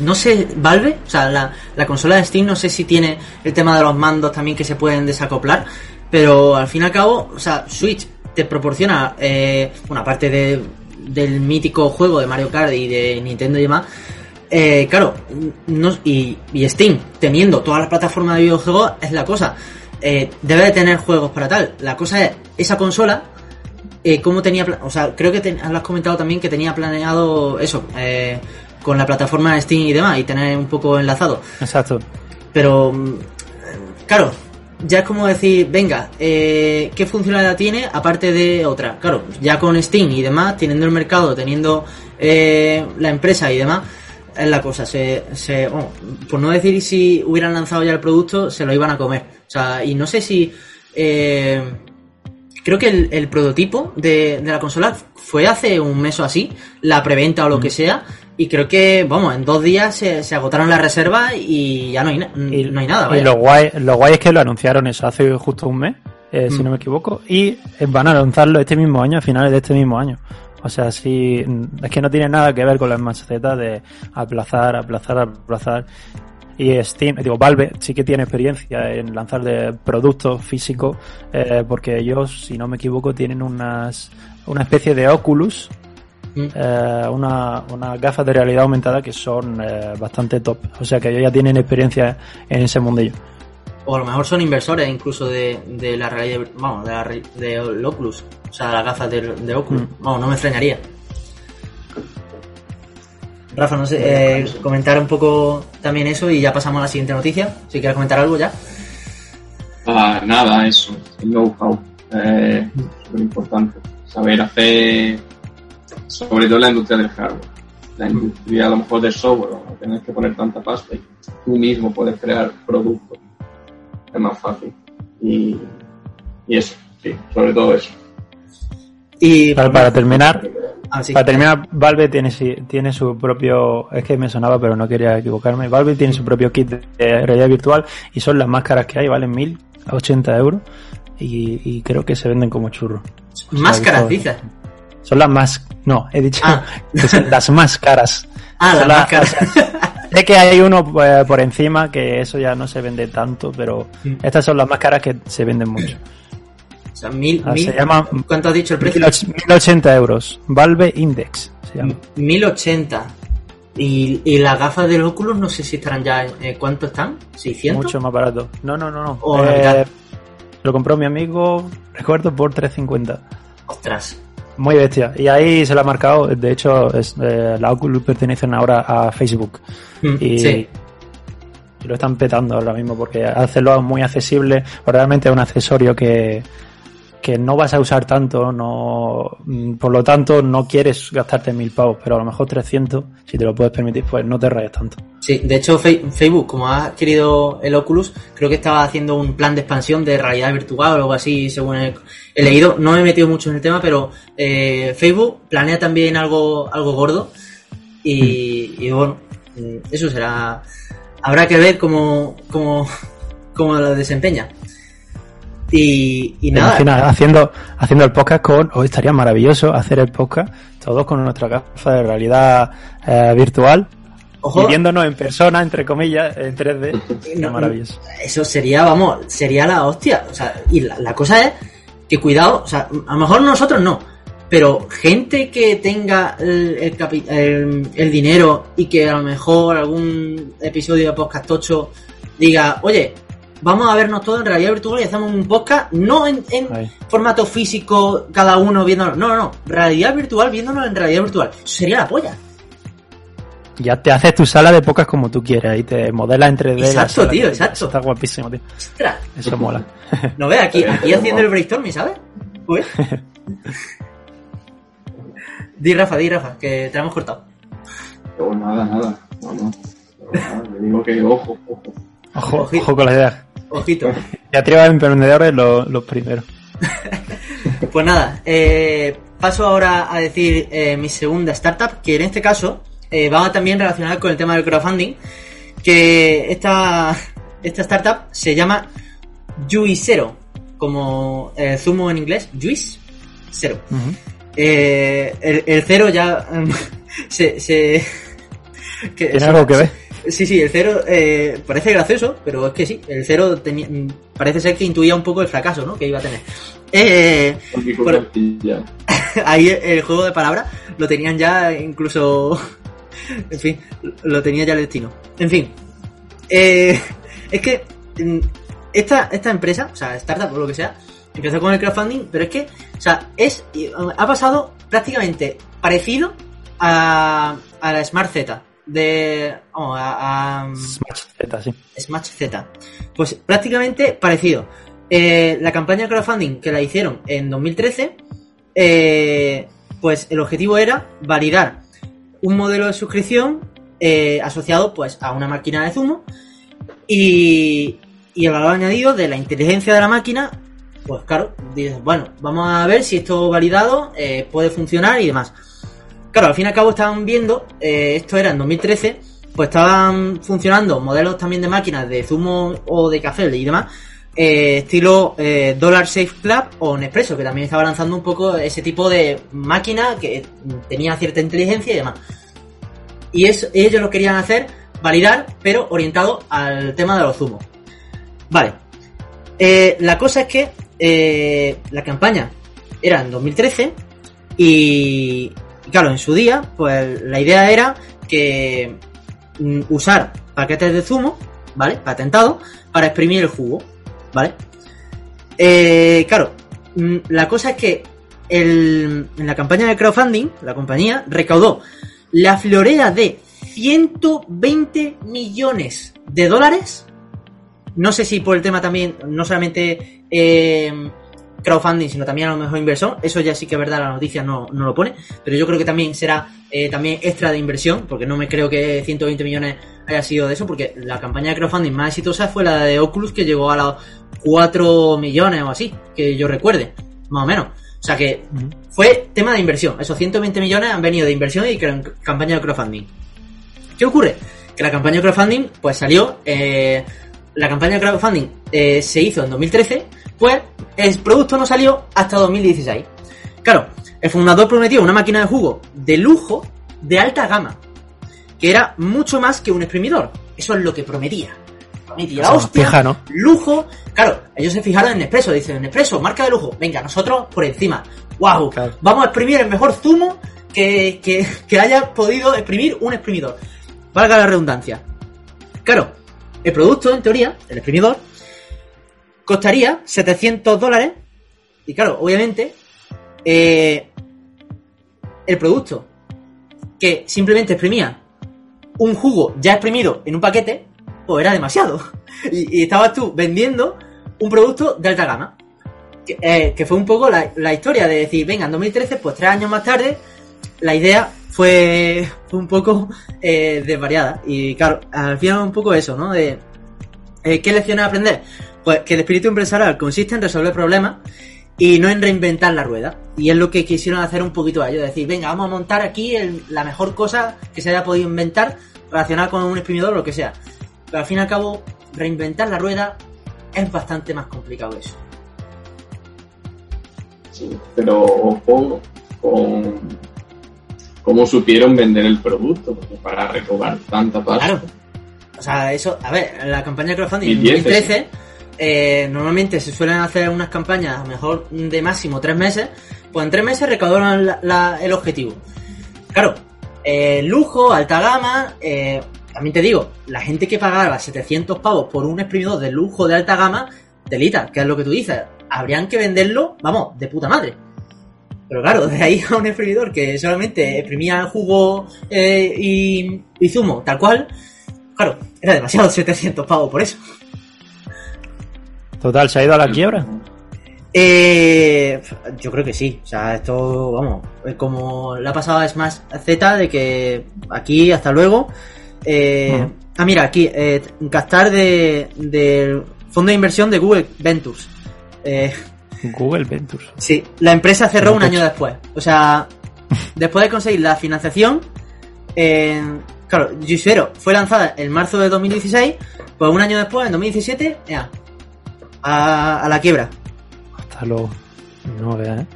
no sé, Valve, o sea, la, la consola de Steam, no sé si tiene el tema de los mandos también que se pueden desacoplar, pero al fin y al cabo, o sea, Switch te proporciona, eh, una parte de, del mítico juego de Mario Kart y de Nintendo y demás, eh, claro, no, y, y Steam, teniendo todas las plataformas de videojuegos, es la cosa. Eh, debe de tener juegos para tal. La cosa es, esa consola, eh, cómo tenía, o sea, creo que te, lo has comentado también que tenía planeado eso, eh, con la plataforma de Steam y demás, y tener un poco enlazado. Exacto. Pero, mm, claro, ya es como decir, venga, eh, ¿qué funcionalidad tiene aparte de otra? Claro, ya con Steam y demás, teniendo el mercado, teniendo eh, la empresa y demás, es la cosa. Se, se, bueno, por no decir si hubieran lanzado ya el producto, se lo iban a comer. O sea, y no sé si... eh, creo que el, el prototipo de, de la consola fue hace un mes o así, la preventa o lo que sea, y creo que, vamos, en dos días se, se agotaron las reservas y ya no hay, Y, no hay nada. y vaya. lo guay, lo guay es que lo anunciaron eso hace justo un mes, eh, si Mm. no me equivoco, y eh, van a lanzarlo este mismo año, a finales de este mismo año. O sea, sí, mm, es que no tiene nada que ver con las macetas de aplazar, aplazar, aplazar. Y Steam, digo, Valve sí que tiene experiencia en lanzar de productos físicos, eh, porque ellos, si no me equivoco, tienen unas, una especie de Oculus, Mm. eh, una, unas gafas de realidad aumentada que son eh, bastante top. O sea que ellos ya tienen experiencia en ese mundillo. O a lo mejor son inversores incluso de, de la realidad, vamos, de, la, de Oculus. O sea, las gafas de, de Oculus. Mm. Vamos, no me extrañaría. Rafa, no sé, eh, comentar un poco también eso y ya pasamos a la siguiente noticia. Si quieres comentar algo ya. Ah, nada, eso, el know-how, eh, súper importante. Saber hacer, sobre todo en la industria del hardware. La industria a lo mejor del software, no tienes que poner tanta pasta y tú mismo puedes crear productos. Es más fácil. Y, y eso, sí, sobre todo eso. Y Para, para terminar, Ah, para terminar, Valve tiene, su propio, es que me sonaba pero no quería equivocarme, Valve tiene su propio kit de realidad virtual y son las máscaras que hay, valen 1080 euros y, y creo que se venden como churros. Máscaras, son- dices. Son las más, no, he dicho Ah. *laughs* que son las más caras. *laughs* Ah, las las- máscaras. *laughs* sé que hay uno eh, por encima que eso ya no se vende tanto, pero Mm. estas son las más caras que se venden mucho. O sea, mil, Ah, mil- se llama ¿Cuánto has dicho el precio? 1080 euros. Valve Index se llama. 1080. Y, y las gafas del Oculus no sé si estarán ya eh, ¿Cuánto están? ¿600? Mucho más barato. No, no, no, no. O la mitad. lo compró mi amigo, recuerdo, por 350. Ostras. Muy bestia. Y ahí se lo ha marcado. De hecho, es, eh, la Oculus pertenecen ahora a Facebook. Mm, Y, Sí. y lo están petando ahora mismo porque hacerlo muy accesible. o realmente es un accesorio que, que no vas a usar tanto. no mm, Por lo tanto, no quieres gastarte mil pavos. Pero a lo mejor 300, si te lo puedes permitir, pues no te rayes tanto. Sí, de hecho Facebook, como ha adquirido el Oculus, creo que estaba haciendo un plan de expansión de realidad virtual o algo así, según he, he leído. No me he metido mucho en el tema, pero eh, Facebook planea también algo, algo gordo. Y, y bueno, mm, eso será... Habrá que ver cómo, cómo, *laughs* cómo lo desempeña. Y, y ¿Te nada, imaginas haciendo, haciendo el podcast con, hoy estaría maravilloso hacer el podcast todos con nuestra gafa de realidad eh, virtual ojo, y viéndonos en persona, entre comillas, en 3D. Sería No, maravilloso. Eso sería, vamos, sería la hostia. O sea, y la, la cosa es que cuidado, o sea, a lo mejor nosotros no, pero gente que tenga el, el, capi- el- el dinero y que a lo mejor algún episodio de podcast tocho diga, oye, vamos a vernos todos en realidad virtual y hacemos un podcast, no en, formato físico, cada uno viéndonos, no, no, no, realidad virtual viéndonos en realidad virtual. Eso sería la polla. Ya te haces tu sala de podcast como tú quieras y te modelas en 3D. la Exacto, tío, exacto. Está guapísimo, tío. Ostras, Eso mola. *laughs* no ve aquí, aquí haciendo el brainstorming, ¿sabes? Pues. *laughs* Di Rafa, di Rafa, que te la hemos cortado. Pero nada, nada. Vamos. Nada, le digo que ojo, ojo. Ojo, ojo con las ideas. Ojito. *laughs* Ya triba emprendedores los, los primeros. *laughs* Pues nada, eh, paso ahora a decir eh, mi segunda startup, que en este caso eh, va también relacionada con el tema del crowdfunding, que esta, esta startup se llama Juicero, como zumo en inglés, Juice Cero. Ujú. Eh, el, el cero ya *laughs* se... se que- ¿Tiene algo que ver? Sí, sí, el cero eh, parece gracioso, pero es que sí, el cero tenía, mm, parece ser que intuía un poco el fracaso, ¿no? Que iba a tener. Eh, *laughs* ahí el, el juego de palabras lo tenían ya incluso... *laughs* En fin, lo tenía ya el destino. En fin, eh, es que mm, esta, esta empresa, o sea, startup o lo que sea, empezó con el crowdfunding, pero es que, o sea, es, ha pasado prácticamente parecido a, a la Smart Z de, vamos, a, a Smash Z, sí. Smash Z. Pues prácticamente parecido. Eh, la campaña de crowdfunding que la hicieron en 2013, eh, pues el objetivo era validar un modelo de suscripción eh, asociado pues a una máquina de zumo y, y el valor añadido de la inteligencia de la máquina, pues claro, dices, bueno, vamos a ver si esto validado eh, puede funcionar y demás. Claro, al fin y al cabo estaban viendo, eh, esto era en 2013, pues estaban funcionando modelos también de máquinas de zumo o de café y demás, eh, estilo eh, Dollar Safe Club o Nespresso, que también estaba lanzando un poco ese tipo de máquina que tenía cierta inteligencia y demás. Y ellos lo querían hacer, validar, pero orientado al tema de los zumos. Vale. La cosa es que la campaña era en 2013 y, y claro, en su día, pues la idea era que mm, usar paquetes de zumo, ¿vale? Patentado, para exprimir el jugo, ¿vale? Eh, claro, mm, la cosa es que en la campaña de crowdfunding, la compañía recaudó la florera de 120 millones de dólares. No sé si por el tema también, no solamente eh, crowdfunding, sino también a lo mejor inversión. Eso ya sí que es verdad, la noticia no, no lo pone. Pero yo creo que también será eh, también extra de inversión, porque no me creo que 120 millones haya sido de eso, porque la campaña de crowdfunding más exitosa fue la de Oculus, que llegó a los 4 millones o así, que yo recuerde, más o menos. O sea que fue tema de inversión. Esos 120 millones han venido de inversión y campaña de crowdfunding. ¿Qué ocurre? Que la campaña de crowdfunding, pues salió. eh, la campaña de crowdfunding eh, se hizo en 2013, pues el producto no salió hasta 2016. Claro, el fundador prometió una máquina de jugo de lujo, de alta gama. que era mucho más que un exprimidor. Eso es lo que prometía. Prometía Eso hostia, fija, ¿no? lujo. Claro, ellos se fijaron en Nespresso, dicen Nespresso, marca de lujo. Venga, nosotros por encima. ¡Wow! Claro. Vamos a exprimir el mejor zumo que, que, que haya podido exprimir un exprimidor. Valga la redundancia. Claro, el producto, en teoría, el exprimidor, costaría 700 dólares. Y claro, obviamente, eh, el producto que simplemente exprimía un jugo ya exprimido en un paquete, pues era demasiado. *laughs* Y, y estabas tú vendiendo un producto de alta gama. Que, eh, fue un poco la, la historia de decir, venga, en 2013, pues tres años más tarde, la idea fue, *laughs* un poco eh, desvariada. Y claro, al final un poco eso, ¿no? De, eh, ¿Qué lecciones aprender? Pues que el espíritu empresarial consiste en resolver problemas y no en reinventar la rueda. Y es lo que quisieron hacer un poquito a ellos, decir, venga, vamos a montar aquí la mejor cosa que se haya podido inventar relacionada con un exprimidor o lo que sea. Pero al fin y al cabo, reinventar la rueda es bastante más complicado eso. Sí, pero ojo con cómo supieron vender el producto, porque para recaudar tanta pasta. Claro. O sea, eso, a ver, la campaña de crowdfunding en 2010, 2013, eh, normalmente se suelen hacer unas campañas a lo mejor de máximo tres meses, pues en tres meses recaudaron la- la- el objetivo. Claro, eh, lujo, alta gama, eh, también te digo, la gente que pagaba 700 pavos por un exprimidor de lujo de alta gama, telita, que es lo que tú dices, habrían que venderlo, vamos, de puta madre. Pero claro, *laughs* de ahí a un exprimidor que solamente exprimía jugo eh, y, y zumo, tal cual, claro, era demasiado *laughs* 700 pavos por eso. Total, ¿se ha ido a la quiebra? Eh, yo creo que sí. O sea, esto, vamos, es como la pasada es más Z de que aquí, hasta luego. Eh. Ah, mira, aquí, eh, gastar de, del fondo de inversión de Google Ventures. Eh, Google Ventures. sí, la empresa cerró un año después. O sea, *laughs* después de conseguir la financiación, eh, claro, Juicero fue lanzada en marzo de 2016, pues un año después, en 2017, ya, a, a la quiebra. Hasta luego. No veas, ¿eh?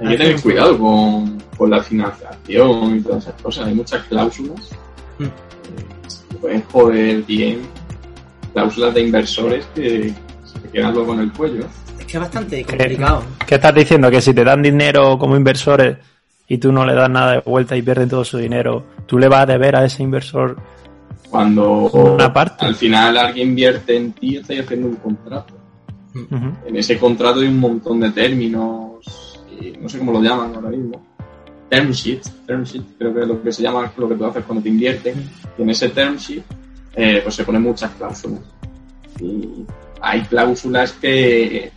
Hay que tener cuidado con, con la financiación y todas esas cosas. Hay muchas cláusulas Mm. eh, que pueden joder bien. Cláusulas de inversores que luego en el cuello. Es que es bastante complicado. ¿Qué estás diciendo? Que si te dan dinero como inversores y tú no le das nada de vuelta y pierden todo su dinero, tú le vas a deber a ese inversor. Cuando Una parte. al final alguien invierte en ti, estás haciendo un contrato. En ese contrato hay un montón de términos, y no sé cómo lo llaman ahora mismo. Term sheet, term sheet, creo que es lo que se llama lo que tú haces cuando te invierten. Y en ese term sheet, eh, pues se ponen muchas cláusulas. Y hay cláusulas que,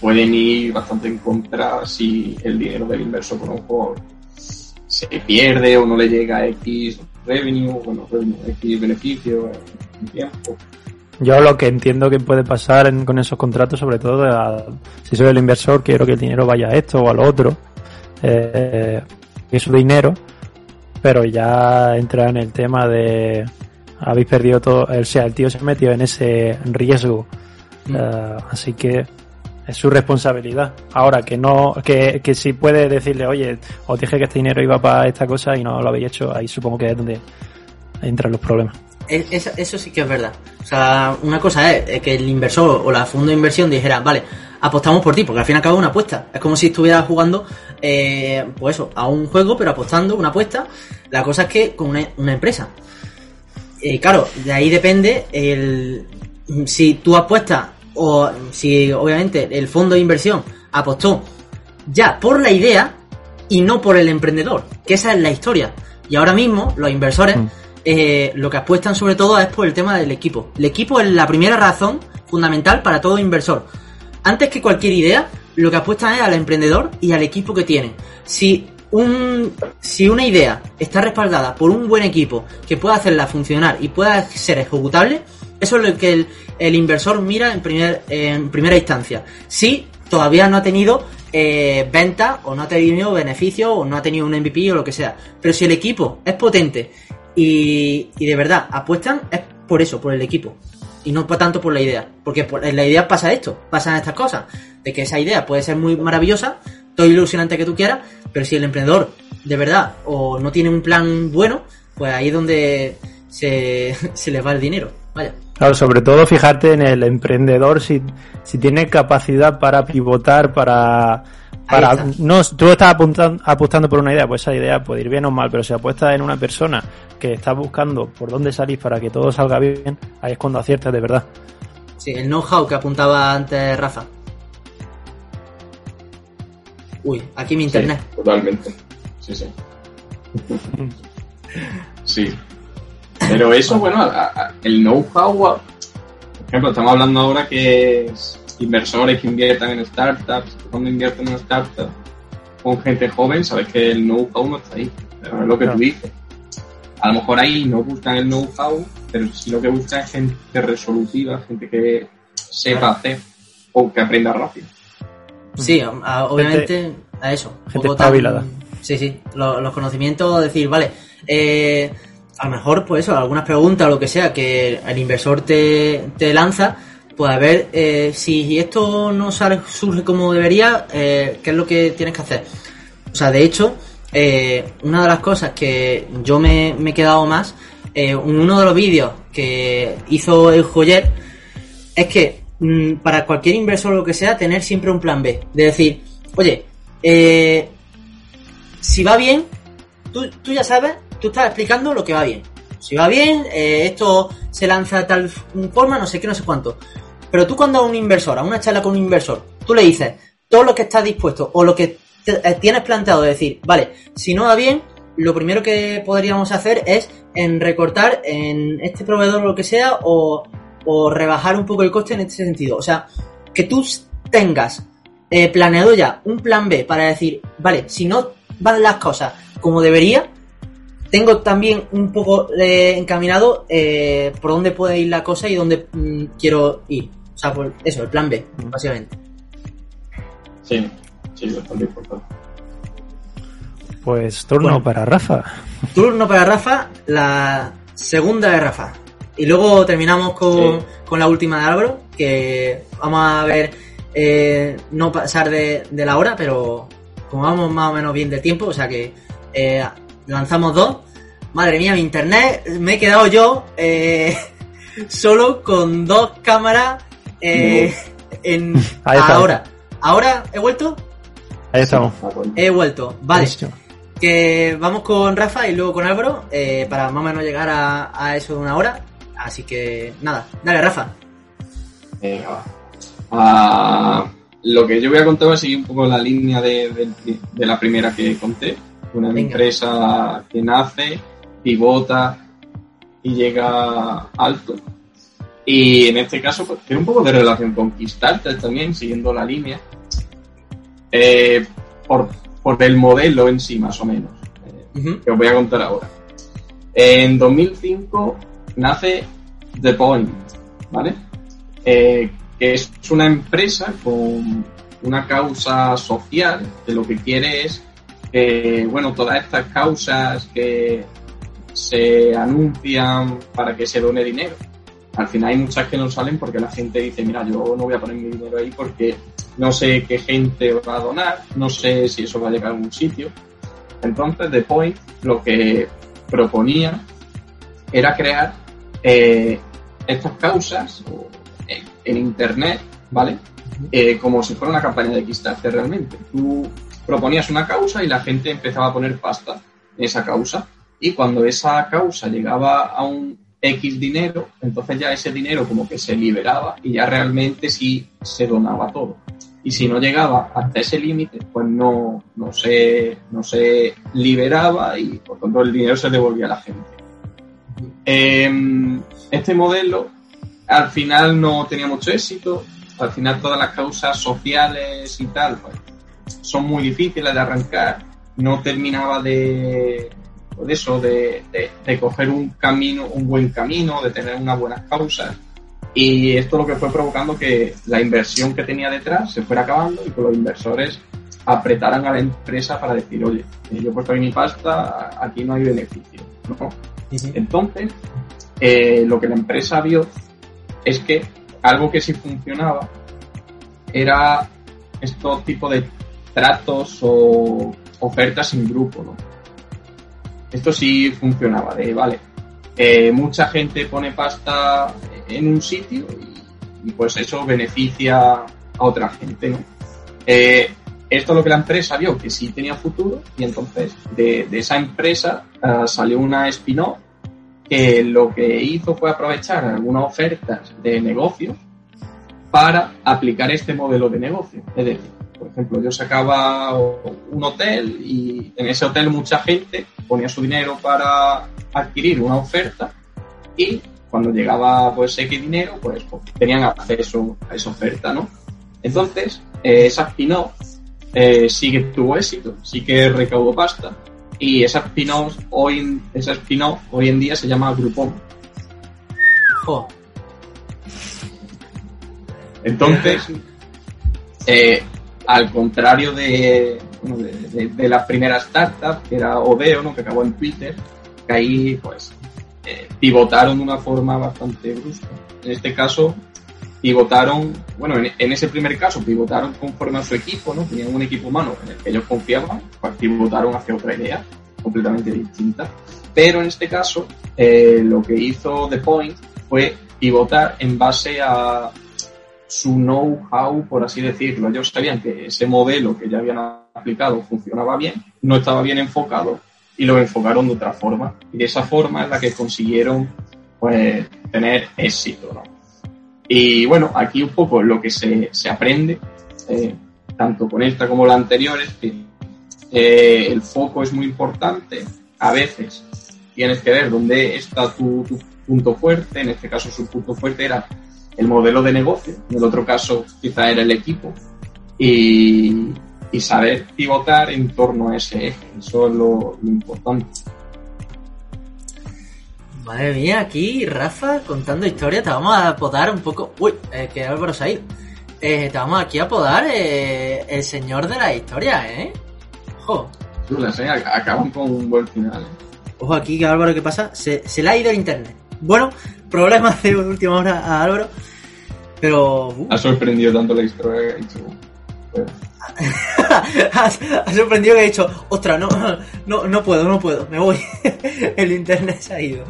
pueden ir bastante en contra si el dinero del inversor, por ejemplo, se pierde o no le llega X revenue, bueno, revenue, X beneficio en tiempo. Yo lo que entiendo que puede pasar con esos contratos, sobre todo, si soy el inversor, quiero que el dinero vaya a esto o a lo otro, eh, es su dinero, pero ya entra en el tema de habéis perdido todo, o sea, el tío se ha metido en ese riesgo, Mm. eh, así que es su responsabilidad. Ahora que no, que, que si puede decirle, oye, os dije que este dinero iba para esta cosa y no lo habéis hecho, ahí supongo que es donde entran los problemas. Es- es- eso sí que es verdad. O sea, una cosa es que el inversor o la fondo de inversión dijera, vale, apostamos por ti, porque al fin y al cabo es una apuesta. Es como si estuvieras jugando, eh, pues eso, a un juego, pero apostando una apuesta. La cosa es que con una, una empresa. Eh, claro, de ahí depende el si tú apuestas o si obviamente el fondo de inversión apostó ya por la idea y no por el emprendedor, que esa es la historia. Y ahora mismo los inversores Mm. eh, lo que apuestan sobre todo es por el tema del equipo. El equipo es la primera razón fundamental para todo inversor. Antes que cualquier idea, lo que apuestan es al emprendedor y al equipo que tienen. Si un, si una idea está respaldada por un buen equipo que pueda hacerla funcionar y pueda ser ejecutable, eso es lo que el, inversor mira en, primer, en primera instancia. Si todavía no ha tenido eh, venta o no ha tenido beneficio o no ha tenido un MVP o lo que sea. Pero si el equipo es potente y, y de verdad apuestan, es por eso, por el equipo. Y no tanto por la idea. Porque por- en la idea pasa esto, pasan estas cosas. De que esa idea puede ser muy maravillosa, todo ilusionante que tú quieras, pero si el emprendedor de verdad o no tienen un plan bueno, pues ahí es donde se, *laughs* se les va el dinero. Vaya. Claro, sobre todo fijarte en el emprendedor si, si tiene capacidad para pivotar, para... para no, tú estás apuntando, apostando por una idea, pues esa idea puede ir bien o mal, pero si apuestas en una persona que está buscando por dónde salir para que todo salga bien, ahí es cuando aciertas de verdad. Sí, el know-how que apuntaba antes Rafa. Uy, aquí mi internet. Sí, totalmente. Sí, sí. *laughs* sí. Pero eso, bueno, a- a- el know-how, por ejemplo, estamos hablando ahora que es inversores que inviertan en startups, cuando invierten en startups con gente joven, sabes que el know-how no está ahí. Pero es lo que Claro. tú dices. A lo mejor ahí no buscan el know-how, pero sí lo que buscan es gente resolutiva, gente que sepa hacer o que aprenda rápido. Sí, a- obviamente a eso. un gente poco tan- espabilada. Sí, sí, lo- los conocimientos, decir, vale, eh, a lo mejor, pues eso, algunas preguntas o lo que sea que el inversor te, te lanza, pues a ver eh, si esto no sale, surge como debería, eh, ¿qué es lo que tienes que hacer? O sea, de hecho, eh, una de las cosas que yo me, me he quedado más, eh, en uno de los vídeos que hizo el joyer, es que mm, para cualquier inversor o lo que sea, tener siempre un plan B. De decir, oye, eh, si va bien, tú, tú ya sabes, tú estás explicando lo que va bien. Si va bien, eh, esto se lanza de tal forma, no sé qué, no sé cuánto. Pero tú cuando a un inversor, a una charla con un inversor, tú le dices todo lo que estás dispuesto o lo que eh, tienes planteado de decir, vale, si no va bien, lo primero que podríamos hacer es en recortar en este proveedor lo que sea o, o rebajar un poco el coste en este sentido. O sea, que tú tengas eh, planeado ya un plan B para decir, vale, si no van las cosas como debería, tengo también un poco eh, encaminado eh, por dónde puede ir la cosa y dónde mm, quiero ir. O sea, por eso, el plan B, básicamente. Sí, sí, bastante importante. Pues turno Bueno. para Rafa. Turno para Rafa, la segunda de Rafa. Y luego terminamos con, Sí. con la última de Álvaro, que vamos a ver, eh, no pasar de, de la hora, pero como vamos más o menos bien de tiempo, o sea que eh, lanzamos dos. Madre mía, mi internet, me he quedado yo eh, *laughs* solo con dos cámaras eh, en *laughs* ahora. ¿Ahora he vuelto? Ahí estamos. He vuelto. Vale Listo. que vamos con Rafa y luego con Álvaro eh, para más o menos llegar a, a eso de una hora. Así que nada, dale Rafa. Venga, va. Ah, lo que yo voy a contar va a seguir un poco la línea de, de- de la primera que conté. Una Venga. empresa que nace, pivota y llega alto. Y en este caso, pues, tiene un poco de relación con Kickstarter también, siguiendo la línea. Eh, por, por el modelo en sí, más o menos. Eh, que os voy a contar ahora. En 2005 nace The Point, ¿vale? Eh, que es una empresa con una causa social que lo que quiere es que, bueno, todas estas causas que se anuncian para que se done dinero. Al final hay muchas que no salen porque la gente dice, mira, yo no voy a poner mi dinero ahí porque no sé qué gente va a donar, no sé si eso va a llegar a algún sitio. Entonces, The Point lo que proponía era crear eh, estas causas en Internet, ¿vale? Eh, como si fuera una campaña de Kickstarter realmente. Tú proponías una causa y la gente empezaba a poner pasta en esa causa. Y cuando esa causa llegaba a un X dinero, entonces ya ese dinero como que se liberaba y ya realmente sí se donaba todo. Y si no llegaba hasta ese límite, pues no, no, se, no se liberaba y por tanto el dinero se devolvía a la gente. Eh, este modelo al final no tenía mucho éxito, al final todas las causas sociales y tal pues, son muy difíciles de arrancar, no terminaba de, de eso, de, de, de coger un camino, un buen camino, de tener unas buenas causas. Y esto lo que fue provocando que la inversión que tenía detrás se fuera acabando y que los inversores apretaran a la empresa para decir, oye, eh, yo he puesto ahí mi pasta, aquí no hay beneficio. ¿no? Entonces, eh, lo que la empresa vio es que algo que sí funcionaba era estos tipos de tratos o ofertas en grupo, ¿no? esto sí funcionaba, de vale, eh, mucha gente pone pasta en un sitio y, y pues eso beneficia a otra gente, ¿no? Eh, esto es lo que la empresa vio que sí tenía futuro y entonces de, esa empresa uh, salió una spin-off que lo que hizo fue aprovechar algunas ofertas de negocio para aplicar este modelo de negocio. Es decir, por ejemplo, yo sacaba un hotel y en ese hotel mucha gente ponía su dinero para adquirir una oferta y cuando llegaba pues X dinero, pues, pues tenían acceso a esa oferta, ¿no? Entonces, eh, esa spin-off eh, sí que tuvo éxito, sí que recaudó pasta y esa spin-off hoy, esa spin hoy en día se llama Groupon. Oh. Entonces, eh, al contrario de, de, de, de, las primeras startups, que era Odeo, ¿no? que acabó en Twitter, que ahí pues eh, pivotaron de una forma bastante brusca. En este caso, pivotaron, bueno, en, ese primer caso pivotaron conforme a su equipo, ¿no? Tenían un equipo humano en el que ellos confiaban, pues pivotaron hacia otra idea completamente distinta. Pero en este caso, eh, lo que hizo The Point fue pivotar en base a su know-how, por así decirlo. Ellos sabían que ese modelo que ya habían aplicado funcionaba bien, no estaba bien enfocado y lo enfocaron de otra forma. Y de esa forma es la que consiguieron pues, tener éxito. ¿no? Y bueno, aquí un poco lo que se, se aprende, eh, tanto con esta como la anterior, es que eh, el foco es muy importante. A veces tienes que ver dónde está tu, tu, punto fuerte. En este caso, su punto fuerte era el modelo de negocio. En el otro caso, quizá era el equipo. Y, saber pivotar en torno a ese eje. Eso es lo, lo importante. Madre mía, aquí Rafa contando historias, te vamos a podar un poco. Uy, eh, que Álvaro se ha ido. Eh, te vamos aquí a podar eh, el señor de la historia, ¿eh? Ojo. ¿eh? Acaban con un buen final. ¿eh? Ojo aquí, que Álvaro, ¿qué pasa? Se, se le ha ido el internet. Bueno, problemas de última hora a Álvaro. Pero. Uh. Ha sorprendido tanto la historia que ha dicho. Bueno. *laughs* ha sorprendido que ha dicho, ostras, no, no, no puedo, no puedo, me voy. *laughs* el internet se ha ido.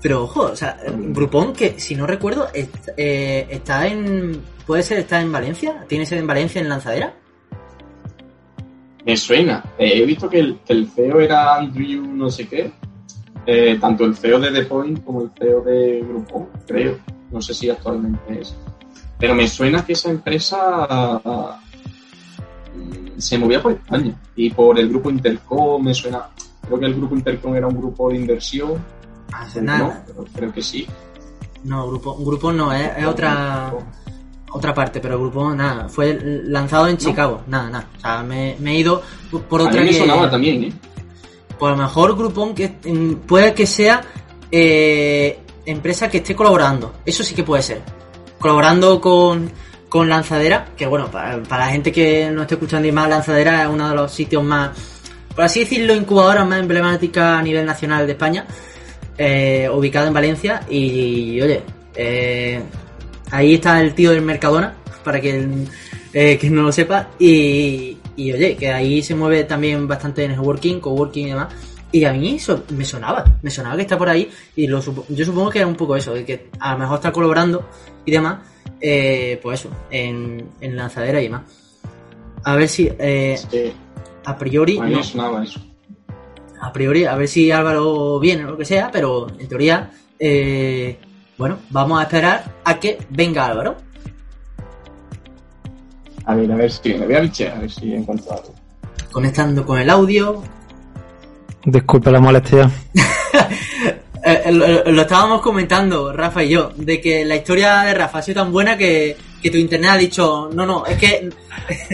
Pero ojo, o sea, Groupon que si no recuerdo eh, está en. ¿Puede ser está en Valencia? ¿Tiene sede en Valencia en Lanzadera? Me suena. Eh, he visto que el, CEO era Andrew no sé qué. Eh, tanto el CEO de The Point como el CEO de Groupon, creo. No sé si actualmente es. Pero me suena que esa empresa se movía por España y por el grupo Intercom me suena creo que el grupo Intercom era un grupo de inversión ah, nada. no, creo que sí no grupo grupo no es, es otra otra parte pero el grupo nada fue lanzado en Chicago nada nada o sea me, me, he ido por otra a mí me que, sonaba también ¿eh? por lo mejor Groupon que puede que sea eh, empresa que esté colaborando eso sí que puede ser colaborando con con Lanzadera, que bueno, para, para, la gente que no esté escuchando y más, Lanzadera es uno de los sitios más, por así decirlo, incubadoras más emblemáticas a nivel nacional de España, eh, ubicado en Valencia. Y, oye, eh, ahí está el tío del Mercadona, para que, eh, que no lo sepa. Y, y, oye, que ahí se mueve también bastante networking, coworking y demás. Y a mí eso me sonaba, me sonaba que está por ahí. Y lo, yo supongo que era un poco eso, de que a lo mejor está colaborando y demás eh, pues eso, en, en, lanzadera y más. A ver si eh, sí. a priori. No, sonaba eso. A priori, a ver si Álvaro viene o lo que sea, pero en teoría, eh, bueno, vamos a esperar a que venga Álvaro. A ver, a ver si me voy a bichear, a ver si encuentro algo. Conectando con el audio. Disculpe la molestia. *laughs* Eh, lo, lo, estábamos comentando, Rafa y yo, de que la historia de Rafa ha sido tan buena que, que tu internet ha dicho, no, no, es que...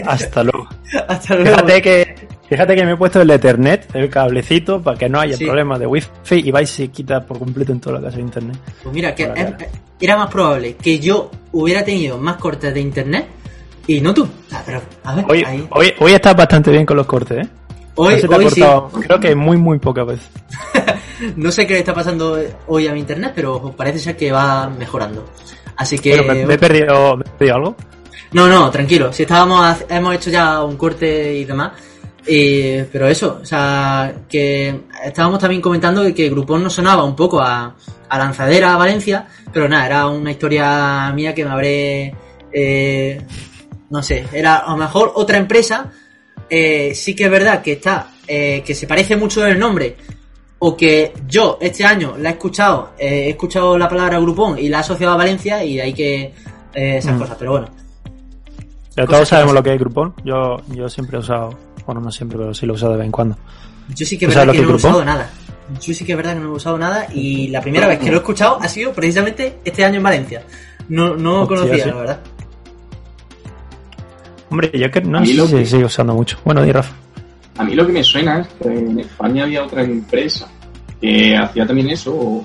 Hasta luego. *laughs* Hasta luego. Fíjate que, fíjate que me he puesto el Ethernet, el cablecito, para que no haya sí. problemas de wifi y vais se quita por completo en toda la casa de internet. Pues mira, que era más probable que yo hubiera tenido más cortes de internet y no tú. Ah, pero, a ver, hoy, ahí. hoy, hoy estás bastante bien con los cortes, ¿eh? Hoy, no se te hoy ha cortado, sí. creo que muy, muy pocas veces. *laughs* no sé qué le está pasando hoy a mi internet, pero parece ser que va mejorando. Así que. Pero me, me, he perdido, ¿me he perdido algo? No, no, tranquilo. Si estábamos, hemos hecho ya un corte y demás, Y, pero eso, o sea, que estábamos también comentando de que Groupon nos sonaba un poco a, a lanzadera a Valencia, pero nada, era una historia mía que me habré, eh, no sé, era a lo mejor otra empresa, eh, sí que es verdad que está, eh, que se parece mucho el nombre, o que yo este año la he escuchado, eh, he escuchado la palabra Groupon y la he asociado a Valencia y de ahí que eh, esas Mm. cosas, pero bueno. Pero todos sabemos que lo que es Groupon. Yo, yo siempre he usado, bueno, no siempre, pero sí lo he usado de vez en cuando. Yo sí que es ¿Tú verdad que lo no que he usado nada. Yo sí que es verdad que no he usado nada y la primera vez que lo he escuchado ha sido precisamente este año en Valencia. No, no Hostia, conocía, sí. la verdad. Hombre, yo que no sé lo que- sigue usando mucho. Bueno, di Rafa. A mí lo que me suena es que en España había otra empresa que hacía también eso,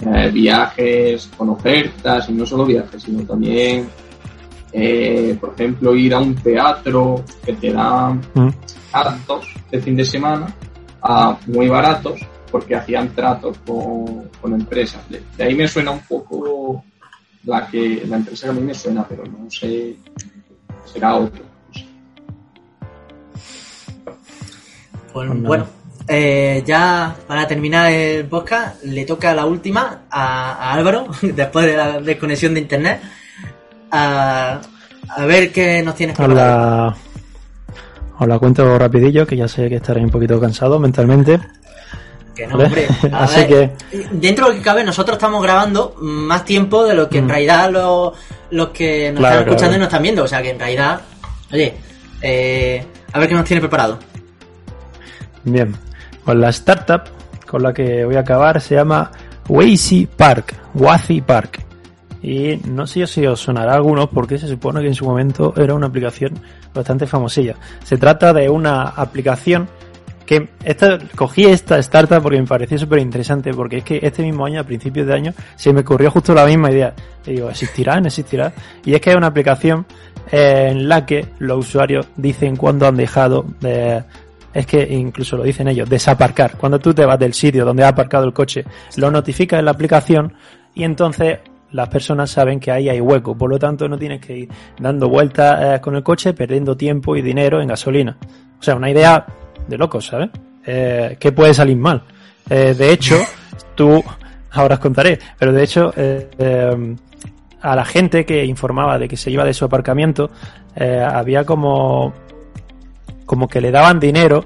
eh, viajes con ofertas, y no solo viajes, sino también, eh, por ejemplo, ir a un teatro que te dan Mm. actos de fin de semana a muy baratos porque hacían tratos con, con empresas. De, de ahí me suena un poco la que la empresa que a mí me suena, pero no sé, será otro. no sé. Pues, bueno, eh, ya para terminar el podcast, le toca la última a, a Álvaro, *laughs* después de la desconexión de internet. A, a ver qué nos tienes la, os la cuento rapidillo, que ya sé que estaréis un poquito cansados mentalmente. Que no, hombre. *laughs* A Así ver, Dentro de lo que cabe, nosotros estamos grabando más tiempo de lo que en Mm. realidad los, los que nos Claro, están escuchando claro. y nos están viendo. O sea que en realidad, oye, eh, a ver qué nos tiene preparado. Bien, pues la startup con la que voy a acabar se llama Wazy Park, Wazy Park. Y no sé si os sonará a algunos porque se supone que en su momento era una aplicación bastante famosilla. Se trata de una aplicación que esta, cogí esta startup porque me pareció súper interesante porque es que este mismo año, a principios de año, se me ocurrió justo la misma idea. Digo, ¿existirá? ¿No existirá? Y es que es una aplicación eh, en la que los usuarios dicen cuándo han dejado de, es que incluso lo dicen ellos, desaparcar. Cuando tú te vas del sitio donde ha aparcado el coche, lo notifica en la aplicación y entonces las personas saben que ahí hay hueco. Por lo tanto, no tienes que ir dando vueltas eh, con el coche, perdiendo tiempo y dinero en gasolina. O sea, una idea de locos, ¿sabes? Eh, que puede salir mal. Eh, de hecho, *laughs* tú, ahora os contaré, pero de hecho, a la gente que informaba de que se iba de su aparcamiento, había como como que le daban dinero.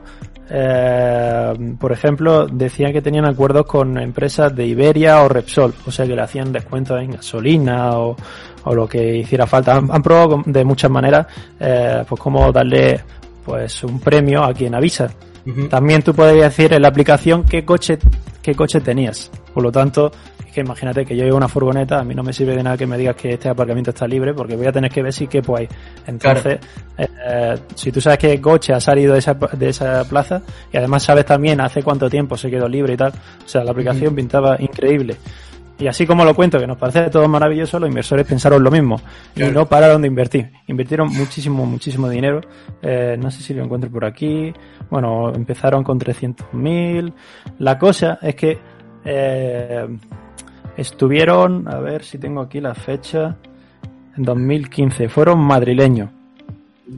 Eh, por ejemplo, decían que tenían acuerdos con empresas de Iberia o Repsol, o sea que le hacían descuentos en gasolina o, o lo que hiciera falta. Han, probado de muchas maneras, eh, pues como darle pues un premio a quien avisa. También tú podías decir en la aplicación qué coche, qué coche tenías. Por lo tanto, es que imagínate que yo llevo una furgoneta, a mí no me sirve de nada que me digas que este aparcamiento está libre, porque voy a tener que ver si quepo ahí. Entonces, eh, si tú sabes qué coche ha salido de esa, de esa plaza, y además sabes también hace cuánto tiempo se quedó libre y tal, o sea, la aplicación pintaba increíble. Y así como lo cuento, que nos parece todo maravilloso, los inversores pensaron lo mismo Claro. y no pararon de invertir. Invirtieron muchísimo, muchísimo dinero. Eh, no sé si lo encuentro por aquí. Bueno, empezaron con 300.000. La cosa es que eh, estuvieron, a ver si tengo aquí la fecha, en 2015. Fueron madrileños.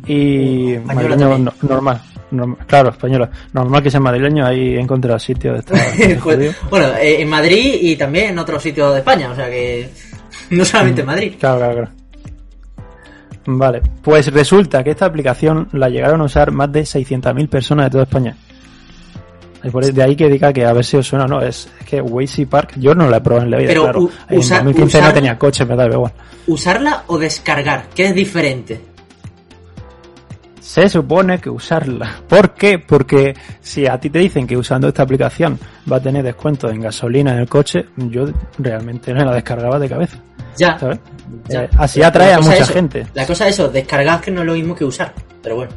Y madrileños no- normal, normal, claro, española. Normal que sean madrileños, ahí he encontrado sitio de estar *laughs* jodido. bueno, eh, en Madrid y también en otros sitios de España, o sea que *laughs* no solamente en Madrid. Claro, claro, claro. Vale, pues resulta que esta aplicación la llegaron a usar más de 600.000 personas de toda España. Y por de ahí que diga que a ver si os suena o no, es, es que Wazy Park, yo no la he probado en la vida, Pero claro. u- en usar- 2015 usar- no tenía coche, me da igual. Usarla o descargar, que es diferente. Se supone que usarla. ¿Por qué? Porque si a ti te dicen que usando esta aplicación va a tener descuento en gasolina en el coche, yo realmente no la descargaba de cabeza. Ya. ¿sabes? ya. Eh, así atrae a mucha eso, gente. La cosa es eso, descargar que no es lo mismo que usar. Pero bueno.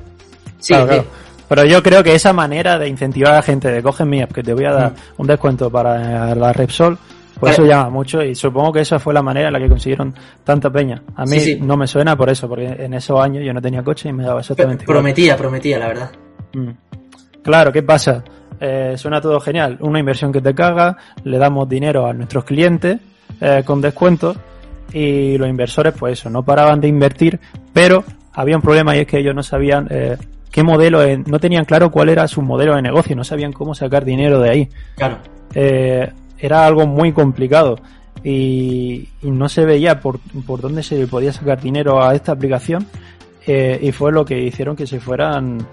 Sí, Claro, sí. claro. Pero yo creo que esa manera de incentivar a la gente de coge mi app, que te voy a dar Mm. un descuento para la Repsol, Vale. eso llama mucho y supongo que esa fue la manera en la que consiguieron tanta peña. A mí Sí, sí. no me suena por eso, porque en esos años yo no tenía coche y me daba exactamente igual. prometía, prometía, la verdad. Mm. Claro, ¿qué pasa? Eh, suena todo genial. Una inversión que te caga, le damos dinero a nuestros clientes eh, con descuento y los inversores, pues eso, no paraban de invertir, pero había un problema y es que ellos no sabían eh, qué modelo, de- no tenían claro cuál era su modelo de negocio, no sabían cómo sacar dinero de ahí. Claro. Eh, era algo muy complicado y, y no se veía por, por dónde se le podía sacar dinero a esta aplicación eh, y fue lo que hicieron que se fueran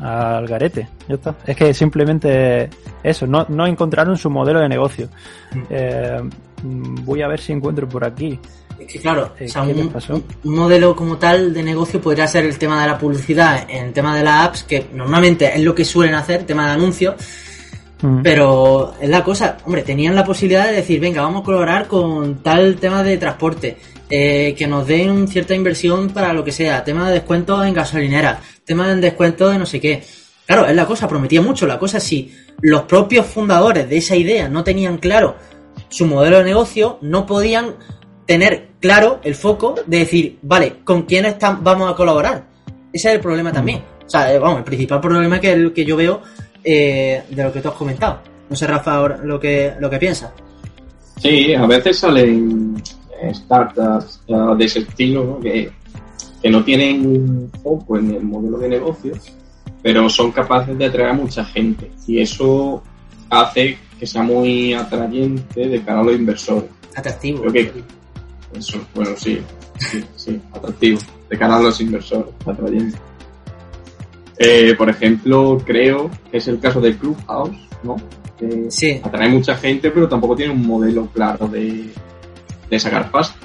al garete. Ya está. Es que simplemente eso, no, no encontraron su modelo de negocio. Mm. Eh, voy a ver si encuentro por aquí. Es que claro, Eh, o sea, ¿qué les un, pasó? un- un modelo como tal de negocio podría ser el tema de la publicidad, en el tema de las apps, que normalmente es lo que suelen hacer, tema de anuncios, Mm. pero es la cosa, hombre, tenían la posibilidad de decir, venga, vamos a colaborar con tal tema de transporte, eh, que nos den cierta inversión para lo que sea, tema de descuentos en gasolineras, tema de descuentos de no sé qué. Claro, es la cosa, prometía mucho. La cosa, si los propios fundadores de esa idea no tenían claro su modelo de negocio, no podían tener claro el foco de decir, vale, ¿con quién están, vamos a colaborar? Ese es el problema también. O sea, eh, vamos, el principal problema que que yo veo eh, de lo que tú has comentado. No sé, Rafa, ahora lo que, lo que piensas. Sí, a veces salen eh, startups eh, de ese estilo ¿no? que, que no tienen un foco en el modelo de negocio, pero son capaces de atraer a mucha gente. Y eso hace que sea muy atrayente de cara a los inversores. Atractivo. Creo que eso, bueno, sí, sí, sí, atractivo, de cara a los inversores, atrayente. Eh, por ejemplo, creo que es el caso de Clubhouse, ¿no? Que Sí, atrae mucha gente, pero tampoco tiene un modelo claro de, de sacar pasta.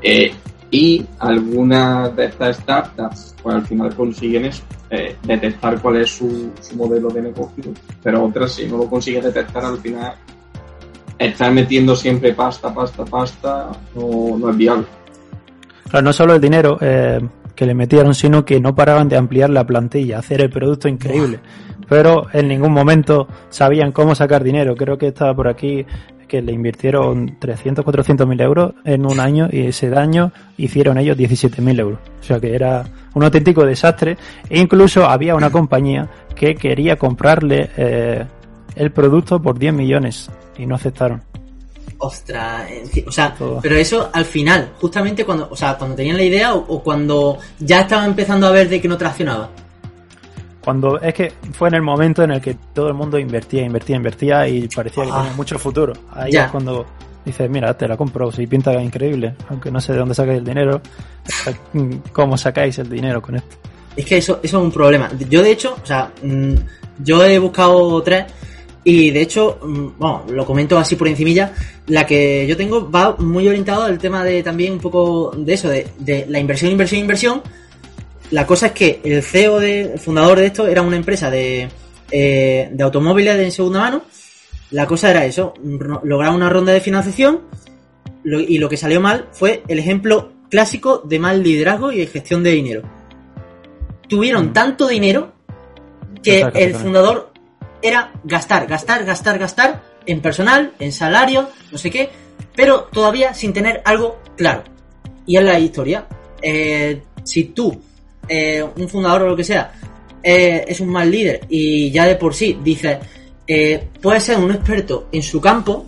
Eh, y algunas de estas startups, pues al final consiguen eso, eh, detectar cuál es su, su modelo de negocio, pero otras si no lo consiguen detectar al final, estar metiendo siempre pasta, pasta, pasta, no, no es viable. Claro, no solo el dinero eh, que le metieron, sino que no paraban de ampliar la plantilla, hacer el producto increíble. Pero en ningún momento sabían cómo sacar dinero. Creo que estaba por aquí que le invirtieron 300, 400 mil euros en un año y ese año hicieron ellos 17 mil euros. O sea que era un auténtico desastre. E incluso había una compañía que quería comprarle eh, el producto por 10 millones y no aceptaron. Ostras, en- o sea, Todo. pero eso al final, justamente cuando, o sea, cuando tenían la idea o, o cuando ya estaban empezando a ver de que no traccionaba. Cuando es que fue en el momento en el que todo el mundo invertía, invertía, invertía y parecía que Ah. tenía mucho futuro. Ahí Ya. es cuando dices, mira, te la compro, si pinta increíble, aunque no sé de dónde sacáis el dinero, *laughs* cómo sacáis el dinero con esto. Es que eso, eso es un problema. Yo, de hecho, o sea, mm, yo he buscado tres y, de hecho, mm, bueno, lo comento así por encimilla, la que yo tengo va muy orientado al tema de también un poco de eso, de, de la inversión, inversión, inversión. La cosa es que el CEO, de, el fundador de esto, era una empresa de, eh, de automóviles de segunda mano. La cosa era eso, lograr una ronda de financiación lo- y lo que salió mal fue el ejemplo clásico de mal liderazgo y de gestión de dinero tuvieron Mm. tanto dinero que el fundador era gastar, gastar, gastar, gastar en personal, en salario, no sé qué, pero todavía sin tener algo claro. Y es la historia. Eh, si tú, eh, un fundador o lo que sea, eh, es un mal líder y ya de por sí dices, eh, puede ser un experto en su campo,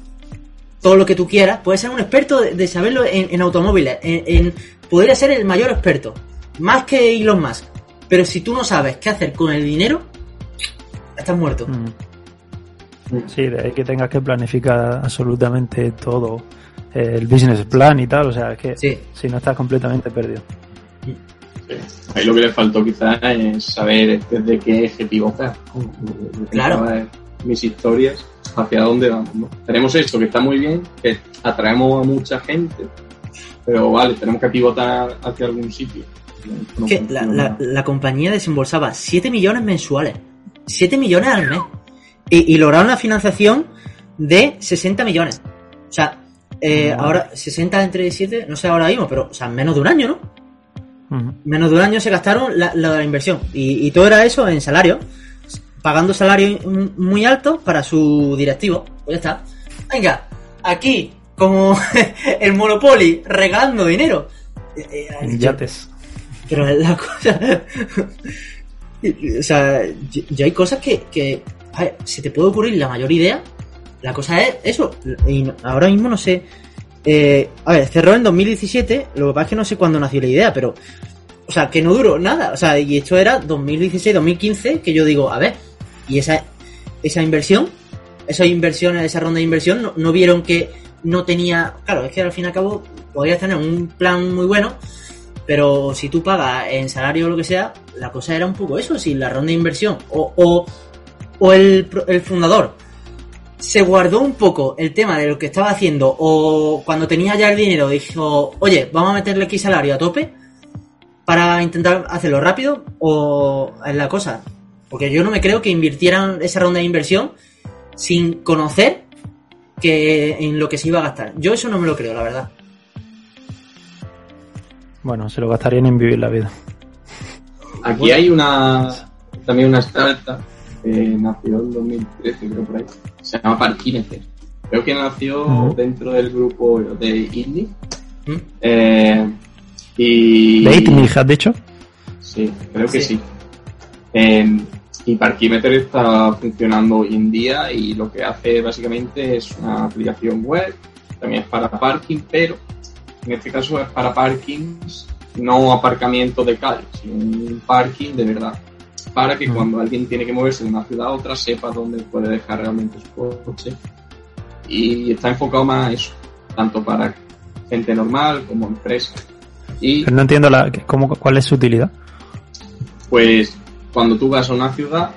todo lo que tú quieras, puede ser un experto de, saberlo en, automóviles, en, ser el mayor experto, más que Elon Musk. Pero si tú no sabes qué hacer con el dinero, estás muerto. Mm. Sí, de ahí que tengas que planificar absolutamente todo, eh, el business plan y tal, o sea, es que Sí. si no estás completamente perdido. Sí. Ahí lo que le faltó quizás es saber desde qué eje pivotar. Claro. Mis historias, hacia dónde vamos. ¿no? Tenemos esto que está muy bien, que atraemos a mucha gente, pero vale, tenemos que pivotar hacia algún sitio. No Es que la, funciona. la- la compañía desembolsaba 7 millones mensuales. 7 millones al mes. Y, y lograron una financiación de 60 millones. O sea, eh, ahora 60 entre 7, no sé ahora mismo, pero o sea, en menos de un año, ¿no? Ujú. menos de un año se gastaron la, la la inversión. Y, y todo era eso en salario. Pagando salarios muy altos para su directivo. Pues ya está. Venga, aquí, como *laughs* el Monopoly, regalando dinero. Eh, eh, yates. pero la cosa. *laughs* o sea, yo, yo hay cosas que, que ver, se te puede ocurrir la mayor idea. La cosa es eso. Y ahora mismo no sé. Eh, a ver, cerró en 2017. Lo que pasa es que no sé cuándo nació la idea, pero o sea, que no duró nada. O sea, y esto era 2016-2015, que yo digo, a ver, y esa, esa inversión, esa inversión, esa ronda de inversión, no, no vieron que no tenía. Claro, es que al fin y al cabo podrías tener un plan muy bueno, pero si tú pagas en salario o lo que sea, la cosa era un poco eso, si la ronda de inversión o, o, o el, el fundador se guardó un poco el tema de lo que estaba haciendo o cuando tenía ya el dinero dijo, oye, vamos a meterle aquí salario a tope para intentar hacerlo rápido o es la cosa. Porque yo no me creo que invirtieran esa ronda de inversión sin conocer que en lo que se iba a gastar. Yo eso no me lo creo, la verdad. Bueno, se lo gastarían en vivir la vida. Aquí hay una también una startup que nació en 2013, creo por ahí. Se llama Parkimeter. Creo que nació dentro del grupo de Indie. ¿Mm? Eh, y... ¿De Itmi, has dicho? Sí, creo que Sí. sí. Eh, y Parkimeter está funcionando hoy en día y lo que hace básicamente es una aplicación web, también es para parking, pero en este caso es para parkings, no aparcamiento de calle, sino un parking de verdad. Para que cuando alguien tiene que moverse de una ciudad a otra sepa dónde puede dejar realmente su coche. Y está enfocado más a eso, tanto para gente normal como empresas. Y no entiendo la, cómo, cuál es su utilidad. pues cuando tú vas a una ciudad,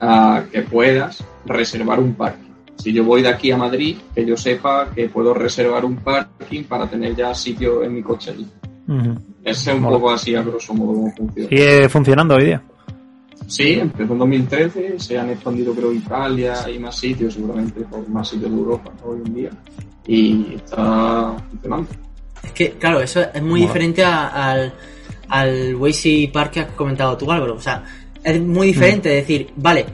a que puedas reservar un parking. Si yo voy de aquí a Madrid, que yo sepa que puedo reservar un parking para tener ya sitio en mi coche allí. Ese es un Mola. poco así a grosso modo cómo funciona. Sigue funcionando hoy día. Sí, empezó en 2013, se han expandido creo Italia y más sitios, seguramente por más sitios de Europa hoy en día. Y está funcionando. Es que, claro, eso es muy Mola. diferente a- al, al Waze Park que has comentado tú, Álvaro. O sea, es muy diferente decir, vale,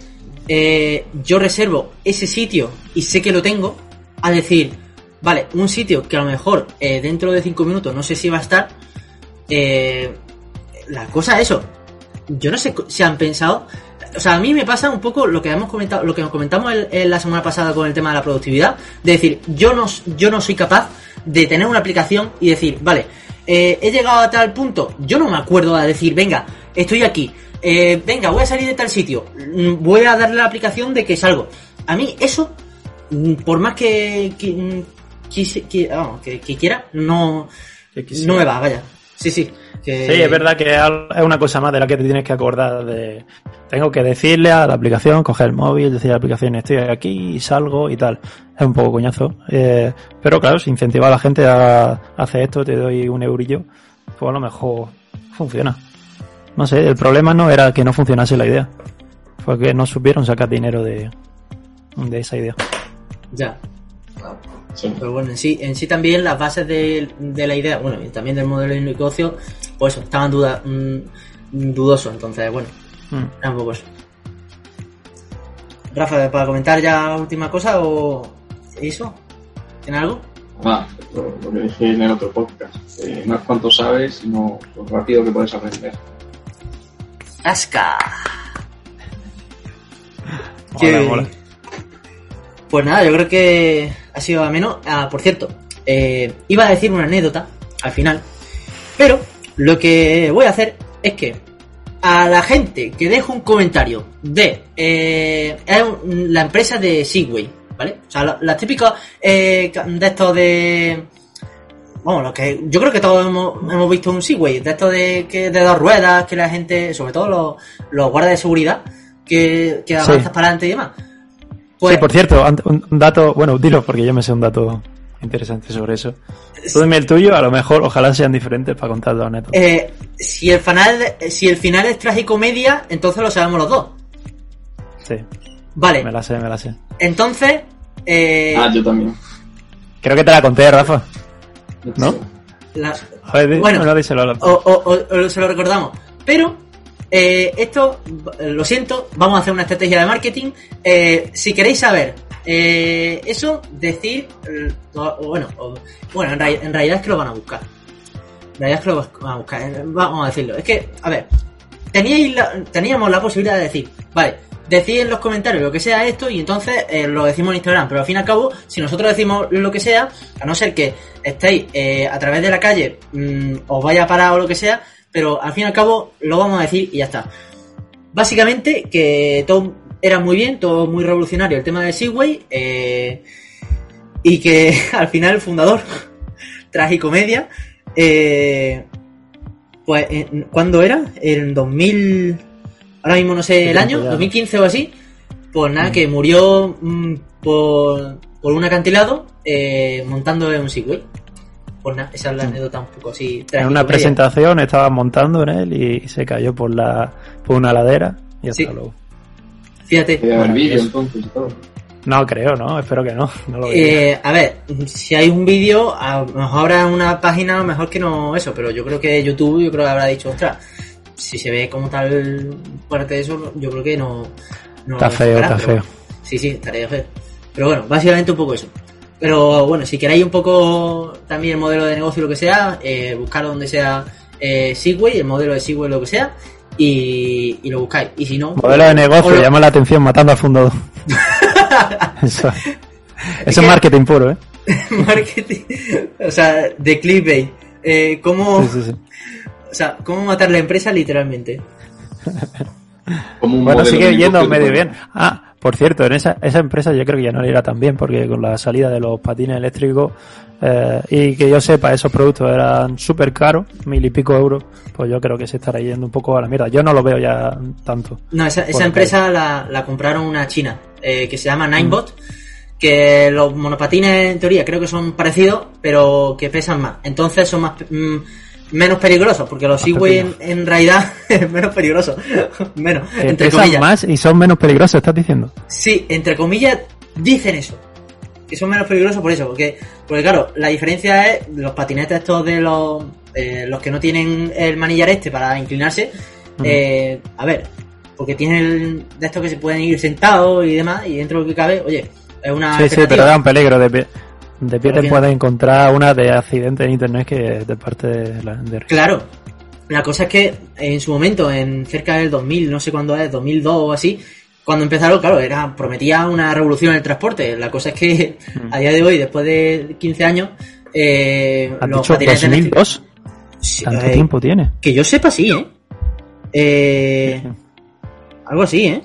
eh, yo reservo ese sitio y sé que lo tengo, a decir, vale, un sitio que a lo mejor eh, dentro de cinco minutos no sé si va a estar. eh, la cosa es eso. Yo no sé si han pensado. O sea, a mí me pasa un poco lo que hemos comentado, lo que nos comentamos el- la semana pasada con el tema de la productividad, de decir, yo no, yo no soy capaz de tener una aplicación y decir, vale, eh, he llegado a tal punto, yo no me acuerdo de decir, venga, estoy aquí, eh, venga, voy a salir de tal sitio, mm, voy a darle la aplicación de que salgo. A mí eso, mm, por más que, que, mm, quise- que, que- que quiera, no, no me va, vaya. Sí, sí. que- Sí, es verdad que es una cosa más de la que te tienes que acordar de... Tengo que decirle a la aplicación, coger el móvil, decir a la aplicación estoy aquí y salgo y tal. Es un poco coñazo. Eh, pero claro, si incentiva a la gente a hacer esto, te doy un eurillo, pues a lo mejor funciona. No sé, el problema no era que no funcionase la idea. Fue que no supieron sacar dinero de, de esa idea. Ya. Sí. Pero bueno, en sí, en sí también las bases de, de la idea, bueno, y también del modelo de negocio, pues eso, estaban duda, mm, dudosos, entonces, bueno, Mm. era un poco eso. Rafa, para comentar ya última cosa o eso, ¿tiene algo? Ah, lo, lo que dije en el otro podcast. eh, no es cuánto sabes, sino lo rápido que puedes aprender. Mola. Pues nada, yo creo que ha sido ameno. Ah, por cierto, eh, iba a decir una anécdota al final, pero lo que voy a hacer es que a la gente que deje un comentario de eh, la empresa de Segway, ¿vale? O sea, la- las típicas eh, de estos de Vamos, lo que yo creo que todos hemos, hemos visto un Segway, de estos de, que, de dos ruedas, que la gente, sobre todo los, los guardas de seguridad, que, que avanzas Sí. para adelante y demás. Pues, sí, por cierto, un un dato, bueno, dilo porque yo me sé un dato interesante sobre eso. Tú dime el tuyo, a lo mejor, ojalá sean diferentes para contar la anécdota. eh, si el final, si el final es tragicomedia, entonces lo sabemos los dos. Sí, Vale, me la sé, me la sé. entonces, eh, Ah, yo también. Creo que te la conté, Rafa. ¿No? la- Joder, Bueno, no, a la- o, o- o- o se lo recordamos. Pero, eh, esto, eh, lo siento, vamos a hacer una estrategia de marketing. Eh, si queréis saber eh, eso, decir, bueno, bueno, en, en realidad es que lo van a buscar. En realidad es que lo van a buscar. Vamos a decirlo. Es que, a ver, teníais la- teníamos la posibilidad de decir, vale, decid en los comentarios lo que sea esto y entonces eh, lo decimos en Instagram. Pero al fin y al cabo, si nosotros decimos lo que sea, a no ser que estéis eh, a través de la calle, mm, os vaya a parar o lo que sea, pero al fin y al cabo lo vamos a decir y ya está. Básicamente que todo era muy bien, todo muy revolucionario el tema de Segway eh, y que *laughs* al final el fundador, *laughs* tragicomedia, eh, pues ¿cuándo era? En 2000, ahora mismo no sé el año, 2015 o así, pues nada, que murió mm, por, por un acantilado eh, montando en un Segway. Pues nada, esa es la anécdota un poco así. En una presentación estaba montando en él y se cayó por la por una ladera y hasta luego. Fíjate. No creo, no, espero que no. eh, a ver, si hay un vídeo, a lo mejor habrá una página, mejor que no eso, pero yo creo que YouTube, yo creo que habrá dicho, ostras, si se ve como tal parte de eso, yo creo que no. está feo, está feo. Sí, sí, estaría feo. Pero bueno, básicamente un poco eso. Pero bueno, si queréis un poco también el modelo de negocio, lo que sea, eh, buscar donde sea eh, Segway, el modelo de Segway, lo que sea, y, lo buscáis. Y si no. Modelo de negocio, llama la atención matando al fundador. *laughs* eso, es, marketing puro, ¿eh? *laughs* marketing. O sea, de clickbait. Eh, ¿cómo, O sea, ¿cómo matar la empresa literalmente? bueno, sigue yendo medio bien. Ah, por cierto, en esa, esa empresa yo creo que ya no le irá tan bien porque con la salida de los patines eléctricos eh, y que yo sepa, esos productos eran súper caros, mil y pico euros, pues yo creo que se estará yendo un poco a la mierda. Yo no lo veo ya tanto. No, esa, esa empresa la, la, compraron una china eh, que se llama Ninebot. Que los monopatines en teoría creo que son parecidos, pero que pesan más. Entonces son más, mm, menos peligrosos, porque los Segway en, realidad *laughs* es menos peligroso. *laughs* menos, entre comillas. más y son menos peligrosos, estás diciendo. Sí, entre comillas dicen eso. Que son menos peligrosos por eso, porque, porque claro, la diferencia es los patinetes estos de los, eh, los que no tienen el manillar este para inclinarse. Eh, a ver, porque tienen de estos que se pueden ir sentados y demás, y dentro de lo que cabe, oye, es una. Sí, sí, pero da un peligro de de pie te puedes encontrar una de accidente en internet que de parte de la Claro. La cosa es que en su momento, en cerca del 2000, no sé cuándo es, 2002 o así, cuando empezaron, claro, era prometía una revolución en el transporte. La cosa es que mm. *laughs* a día de hoy, después de 15 años, eh, los dicho 2002? ¿Tanto eh, tiempo tiene? Que yo sepa, sí, ¿eh? eh algo así, ¿eh?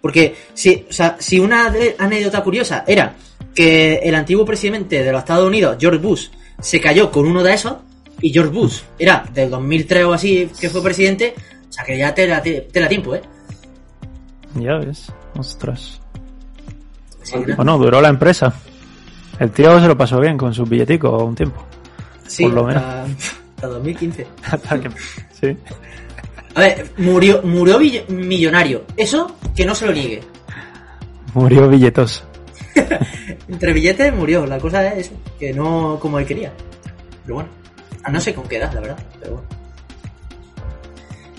Porque si, o sea, si una anécdota curiosa era que el antiguo presidente de los Estados Unidos, George Bush, se cayó con uno de esos, y George Bush era del 2003 o así que fue presidente, o sea que ya te la, tiempo, ¿eh? Ya ves, ostras. Bueno, duró la empresa. El tío se lo pasó bien con sus billeticos un tiempo. Sí, por lo menos. *laughs* Hasta, 2015. sí. A ver, murió, murió millonario. Eso que no se lo niegue. Murió billetoso. *laughs* Entre billetes murió. La cosa es que no como él quería. Pero bueno, no sé con qué edad, la verdad. Pero bueno.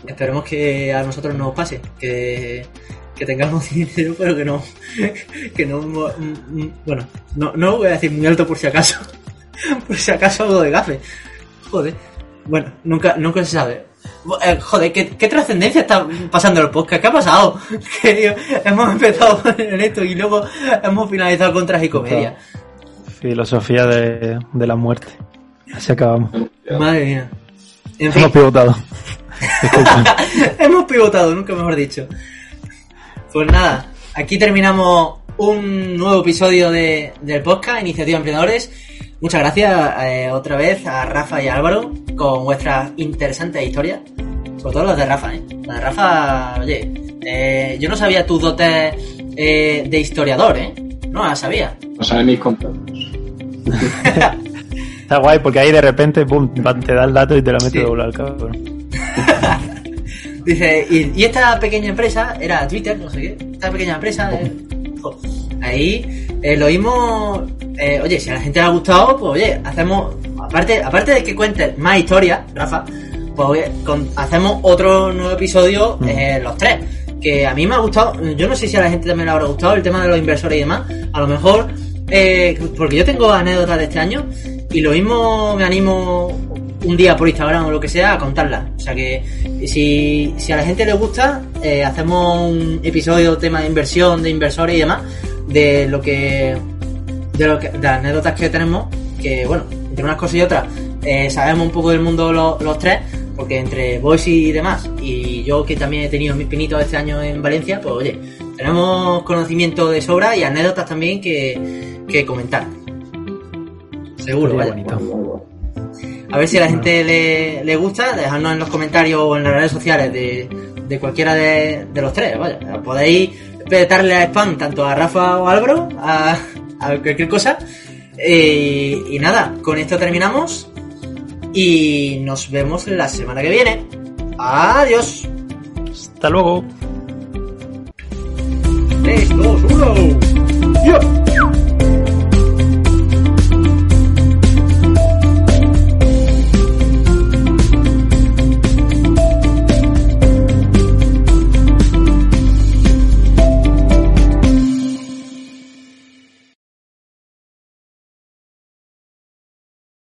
Esperemos que a nosotros nos pase. Que, que tengamos *laughs* dinero, pero que no. Que no. Bueno, no, no voy a decir muy alto por si acaso. *laughs* Por si acaso algo de gafe. Joder. Bueno, nunca, nunca se sabe. Eh, joder, ¿qué, trascendencia está pasando el podcast? ¿Qué ha pasado? *laughs* Que hemos empezado *laughs* en esto y luego hemos finalizado con tragicomedia. Filosofía de, de la muerte. Así acabamos. Madre mía. hemos pivotado. *laughs* hemos pivotado, nunca mejor dicho. Pues nada, aquí terminamos un nuevo episodio de, del podcast Iniciativa Emprendedores. Muchas gracias eh, otra vez a Rafa y Álvaro con vuestras interesantes historias. Sobre todo las de Rafa, ¿eh? La de Rafa, oye, eh, yo no sabía tus dotes eh, de historiador, ¿eh? No la sabía. No saben mis compañeros. *laughs* Está guay porque ahí de repente pum, te da el dato y te lo mete de al cabrón. *laughs* Dice, y, esta pequeña empresa era Twitter, no sé qué. Esta pequeña empresa, ahí lo mismo eh, oye, si a la gente le ha gustado, pues oye, hacemos, aparte, aparte de que cuentes más historias, Rafa, pues oye, hacemos otro nuevo episodio, mm. eh, los tres. Que a mí me ha gustado, yo no sé si a la gente también le habrá gustado el tema de los inversores y demás. A lo mejor, eh, porque yo tengo anécdotas de este año y lo mismo me animo un día por Instagram o lo que sea a contarlas. O sea que si, si a la gente le gusta, hacemos un episodio tema de inversión, de inversores y demás, de lo que de, lo que, de las anécdotas que tenemos, que bueno, entre unas cosas y otras, eh, sabemos un poco del mundo los, tres, porque entre vos y demás, y yo que también he tenido mis pinitos este año en Valencia, pues oye, tenemos conocimiento de sobra y anécdotas también que, que comentar. Seguro, vaya. bonito. A ver si a la gente le, le gusta, dejadnos en los comentarios o en las redes sociales de, de cualquiera de, de los tres, vaya. Podéis petarle a spam tanto a Rafa o a Álvaro, a, a cualquier cosa. Eh, y nada, con esto terminamos y nos vemos la semana que viene. Adiós. Hasta luego. 3, 2, 1. ¡Ya!